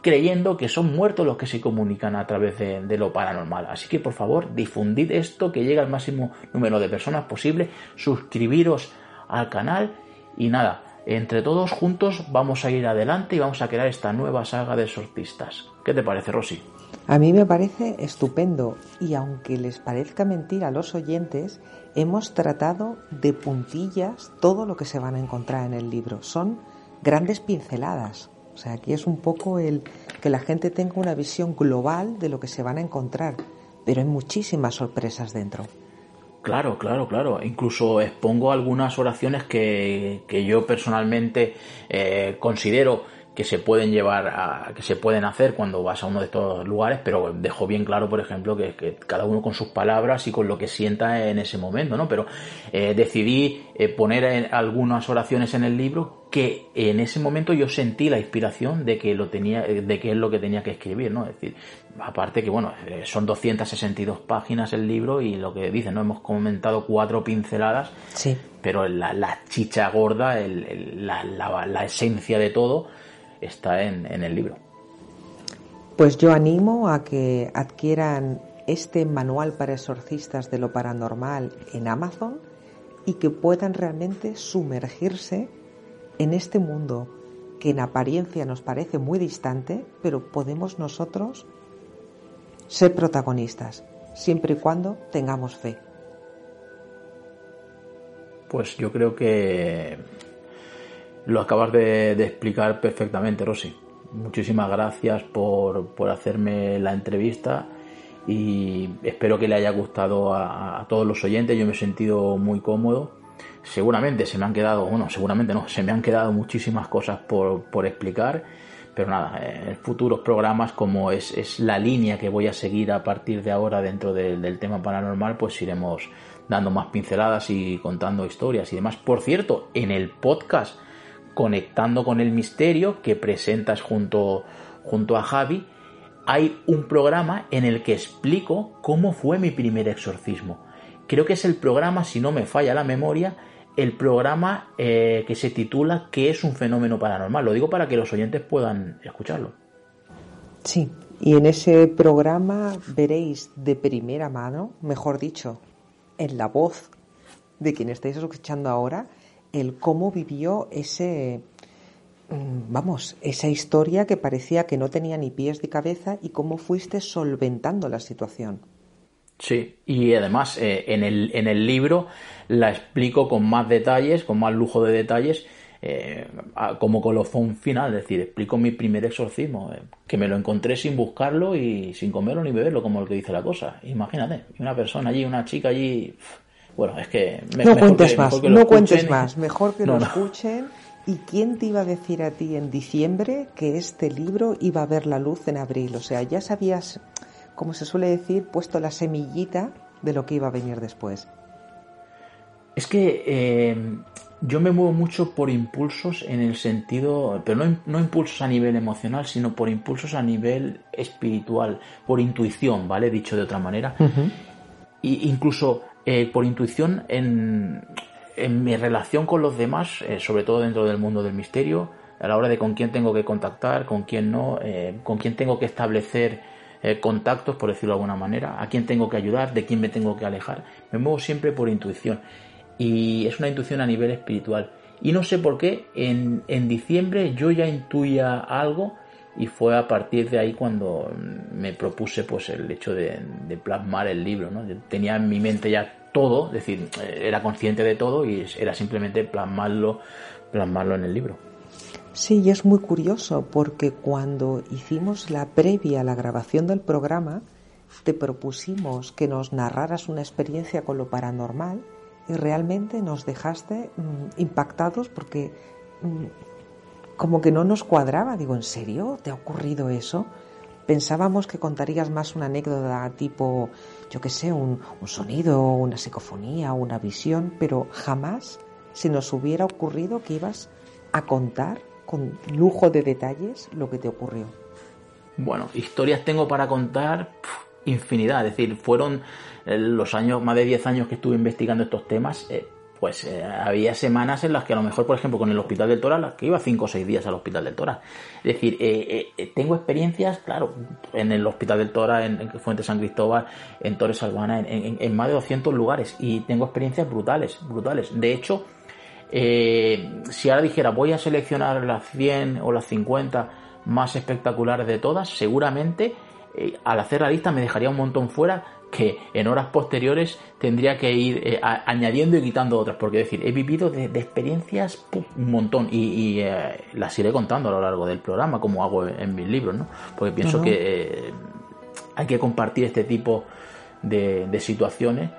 creyendo que son muertos los que se comunican a través de, de, lo paranormal. Así que por favor, difundid esto, que llegue al máximo número de personas posible, suscribiros al canal y nada, entre todos juntos vamos a ir adelante y vamos a crear esta nueva saga de sortistas. ¿Qué te parece, Rosy? A mí me parece estupendo y aunque les parezca mentira a los oyentes, hemos tratado de puntillas todo lo que se van a encontrar en el libro. Son grandes pinceladas. O sea, aquí es un poco el que la gente tenga una visión global de lo que se van a encontrar, pero hay muchísimas sorpresas dentro. Claro, claro, claro. Incluso expongo algunas oraciones que, yo personalmente eh, considero que se pueden llevar a, que se pueden hacer cuando vas a uno de estos lugares, pero dejo bien claro, por ejemplo, que, cada uno con sus palabras y con lo que sienta en ese momento, ¿no? Pero eh, decidí eh, poner algunas oraciones en el libro que en ese momento yo sentí la inspiración de que lo tenía, de que es lo que tenía que escribir, ¿no? Es decir, aparte que bueno, eh, son 262 páginas el libro y lo que dice, ¿no? Hemos comentado cuatro pinceladas, sí. pero la, chicha gorda, la, la esencia de todo, está en, el libro. Pues yo animo a que adquieran este manual para exorcistas de lo paranormal en Amazon y que puedan realmente sumergirse en este mundo que en apariencia nos parece muy distante, pero podemos nosotros ser protagonistas, siempre y cuando tengamos fe. Pues yo creo que lo acabas de, explicar perfectamente, Rosy. Muchísimas gracias por, por, hacerme la entrevista y espero que le haya gustado a, todos los oyentes. Yo me he sentido muy cómodo. Seguramente se me han quedado, bueno, seguramente no, se me han quedado muchísimas cosas por, por explicar. Pero nada, en futuros programas, como es, es, la línea que voy a seguir a partir de ahora dentro del tema paranormal, pues iremos dando más pinceladas y contando historias y demás. Por cierto, en el podcast conectando con el misterio que presentas junto, junto a Javi, hay un programa en el que explico cómo fue mi primer exorcismo. Creo que es el programa, si no me falla la memoria, el programa eh, que se titula ¿Qué es un fenómeno paranormal? Lo digo para que los oyentes puedan escucharlo. Sí, y en ese programa veréis de primera mano, mejor dicho, en la voz de quien estáis escuchando ahora, el cómo vivió ese, mm, vamos, esa historia que parecía que no tenía ni pies ni cabeza y cómo fuiste solventando la situación. Sí, y además eh, en, el, en el libro la explico con más detalles, con más lujo de detalles, eh, como colofón final, es decir, explico mi primer exorcismo, eh, que me lo encontré sin buscarlo y sin comerlo ni beberlo, como el que dice la cosa. Imagínate, una persona allí, una chica allí, bueno, es que... no cuentes más, no cuentes más, mejor que lo escuchen. ¿Y quién te iba a decir a ti en diciembre que este libro iba a ver la luz en abril? O sea, ya sabías, como se suele decir, puesto la semillita de lo que iba a venir después. Es que eh, yo me muevo mucho por impulsos en el sentido, pero no, no, impulsos a nivel emocional, sino por impulsos a nivel espiritual, por intuición, ¿vale? Dicho de otra manera. y incluso eh, por intuición en, en mi relación con los demás, eh, sobre todo dentro del mundo del misterio, a la hora de con quién tengo que contactar, con quién no, eh, con quién tengo que establecer contactos, por decirlo de alguna manera, a quién tengo que ayudar, de quién me tengo que alejar, me muevo siempre por intuición. Y es una intuición a nivel espiritual. Y no sé por qué, en, en diciembre yo ya intuía algo y fue a partir de ahí cuando me propuse pues el hecho de, plasmar el libro ¿no? tenía en mi mente ya todo es decir era consciente de todo y era simplemente plasmarlo plasmarlo en el libro sí y es muy curioso porque cuando hicimos la previa la grabación del programa te propusimos que nos narraras una experiencia con lo paranormal y realmente nos dejaste mm, impactados porque mm, como que no nos cuadraba. Digo, ¿en serio? ¿Te ha ocurrido eso? Pensábamos que contarías más una anécdota tipo, yo qué sé, un, sonido, una psicofonía, una visión, pero jamás se nos hubiera ocurrido que ibas a contar con lujo de detalles lo que te ocurrió. Bueno, historias tengo para contar infinidad, es decir, fueron eh, los años, más de 10 años que estuve investigando estos temas, eh, pues eh, había semanas en las que a lo mejor, por ejemplo, con el Hospital del Tora, las que iba cinco o seis días al Hospital del Tora. Es decir, eh, eh, tengo experiencias, claro, en el Hospital del Tora, en, Fuente San Cristóbal, en Torres Albana, en, más de 200 lugares y tengo experiencias brutales, brutales. De hecho, si ahora dijera voy a seleccionar las 100 o las 50 más espectaculares de todas, seguramente al hacer la lista me dejaría un montón fuera que en horas posteriores tendría que ir eh, añadiendo y quitando otras, porque decir, he vivido de, experiencias un montón y, eh, las iré contando a lo largo del programa, como hago en, mis libros, ¿no? Porque pienso que eh, hay que compartir este tipo de, de, situaciones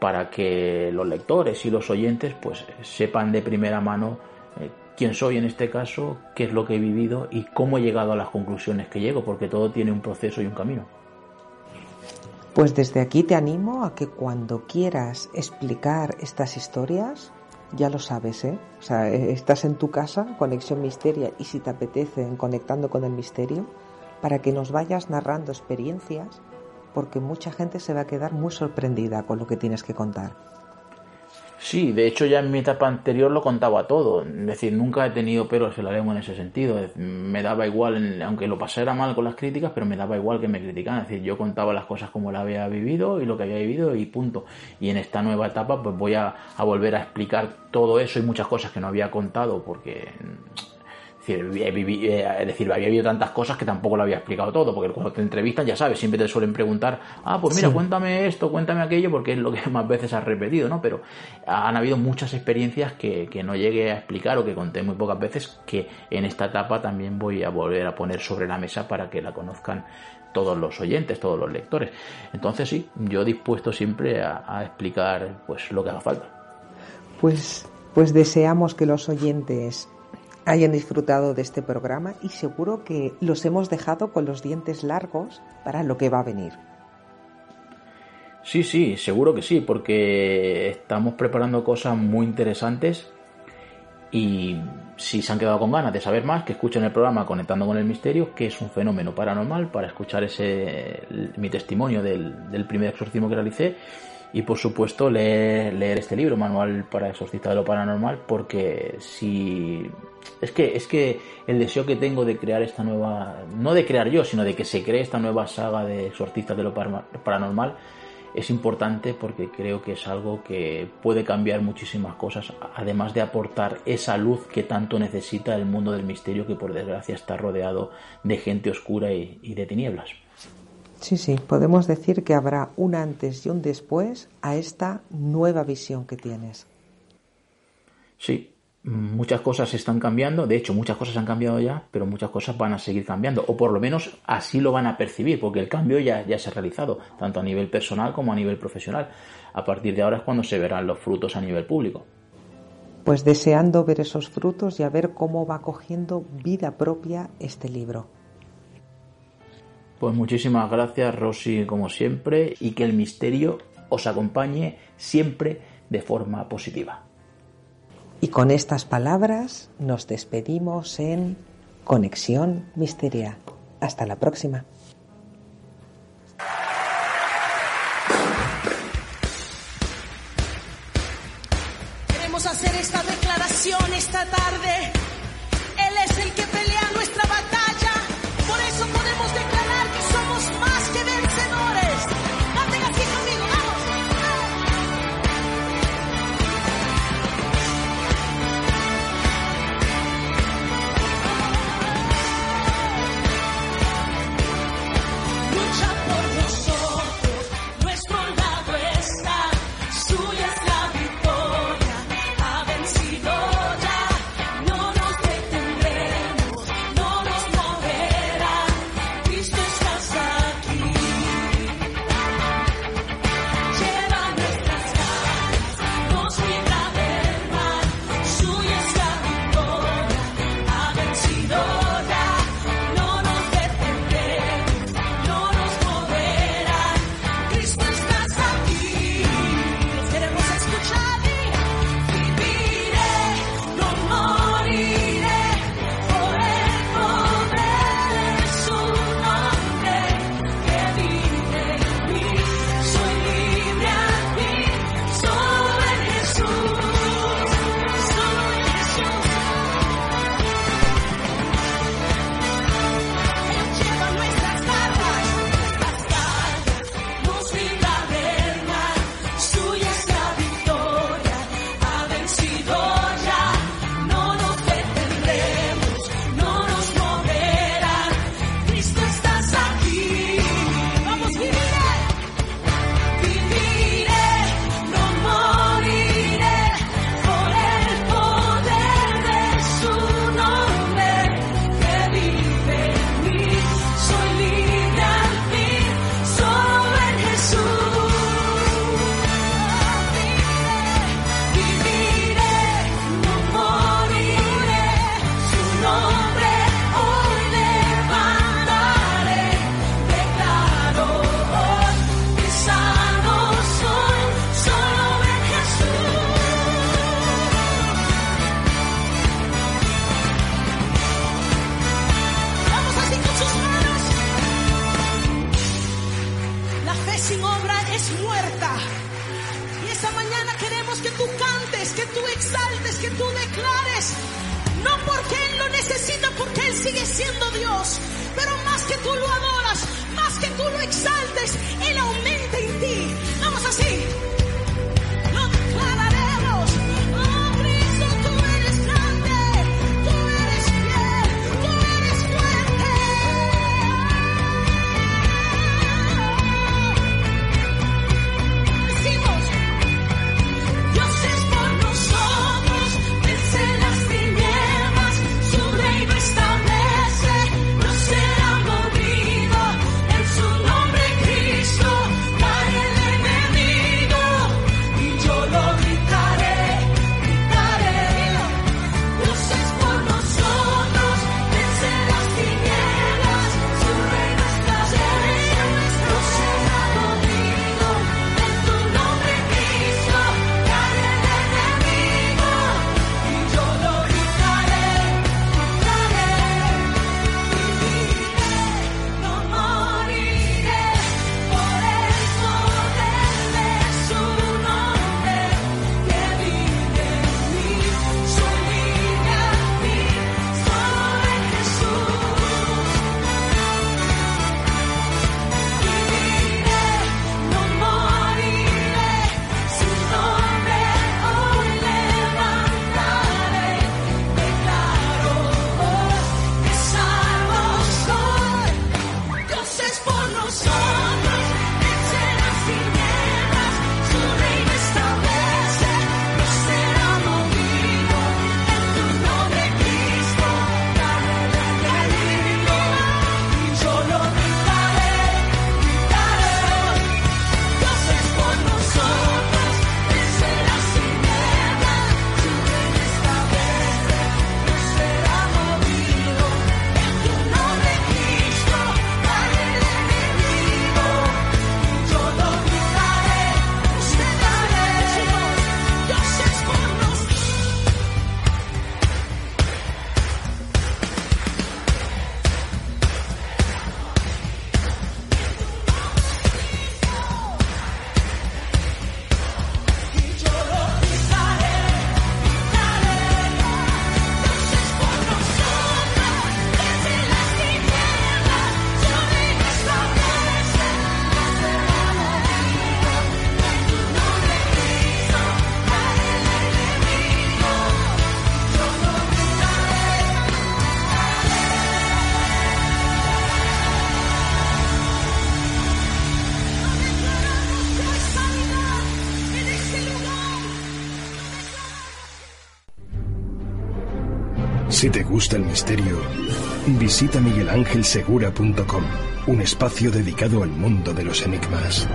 para que los lectores y los oyentes pues sepan de primera mano quién soy en este caso, qué es lo que he vivido y cómo he llegado a las conclusiones que llego, porque todo tiene un proceso y un camino. Pues desde aquí te animo a que cuando quieras explicar estas historias, ya lo sabes, ¿eh? O sea, eh, estás en tu casa, Conexión Misteria, y si te apetece, Conectando con el Misterio, para que nos vayas narrando experiencias, porque mucha gente se va a quedar muy sorprendida con lo que tienes que contar. Sí, de hecho ya en mi etapa anterior lo contaba todo, es decir, nunca he tenido peros en en ese sentido, me daba igual, aunque lo pasara mal con las críticas, pero me daba igual que me criticaran, es decir, yo contaba las cosas como las había vivido y lo que había vivido y punto. Y en esta nueva etapa pues voy a volver a explicar todo eso y muchas cosas que no había contado porque eh, es decir, había habido tantas cosas que tampoco lo había explicado todo, porque cuando te entrevistan, ya sabes, siempre te suelen preguntar, ah, pues mira, cuéntame esto, cuéntame aquello, porque es lo que <laughs> más veces has repetido, ¿no? Pero han habido muchas experiencias que, que no llegué a explicar o que conté muy pocas veces, que en esta etapa también voy a volver a poner sobre la mesa para que la conozcan todos los oyentes, todos los lectores. Entonces sí, yo dispuesto siempre a, a explicar pues lo que haga falta. Pues, pues deseamos que los oyentes hayan disfrutado de este programa y seguro que los hemos dejado con los dientes largos para lo que va a venir. Sí, sí, seguro que sí, porque estamos preparando cosas muy interesantes y si se han quedado con ganas de saber más, que escuchen el programa Conectando con el Misterio, que es un fenómeno paranormal, para escuchar ese mi testimonio del, del primer exorcismo que realicé y por supuesto leer, leer este libro, Manual para exorcistas de lo paranormal, porque si es que es que el deseo que tengo de crear esta nueva, no de crear yo, sino de que se cree esta nueva saga de exorcistas de lo paranormal es importante porque creo que es algo que puede cambiar muchísimas cosas, además de aportar esa luz que tanto necesita el mundo del misterio que por desgracia está rodeado de gente oscura y de tinieblas. Sí, sí, podemos decir que habrá un antes y un después a esta nueva visión que tienes. Sí, muchas cosas están cambiando, de hecho muchas cosas han cambiado ya, pero muchas cosas van a seguir cambiando, o por lo menos así lo van a percibir, porque el cambio ya, ya se ha realizado, tanto a nivel personal como a nivel profesional. A partir de ahora es cuando se verán los frutos a nivel público. Pues deseando ver esos frutos y a ver cómo va cogiendo vida propia este libro. Pues muchísimas gracias Rosy como siempre y que el misterio os acompañe siempre de forma positiva. Y con estas palabras nos despedimos en Conexión Misteria. Hasta la próxima. esta tarde. Si te gusta el misterio, visita miguelangelsegura.com, un espacio dedicado al mundo de los enigmas.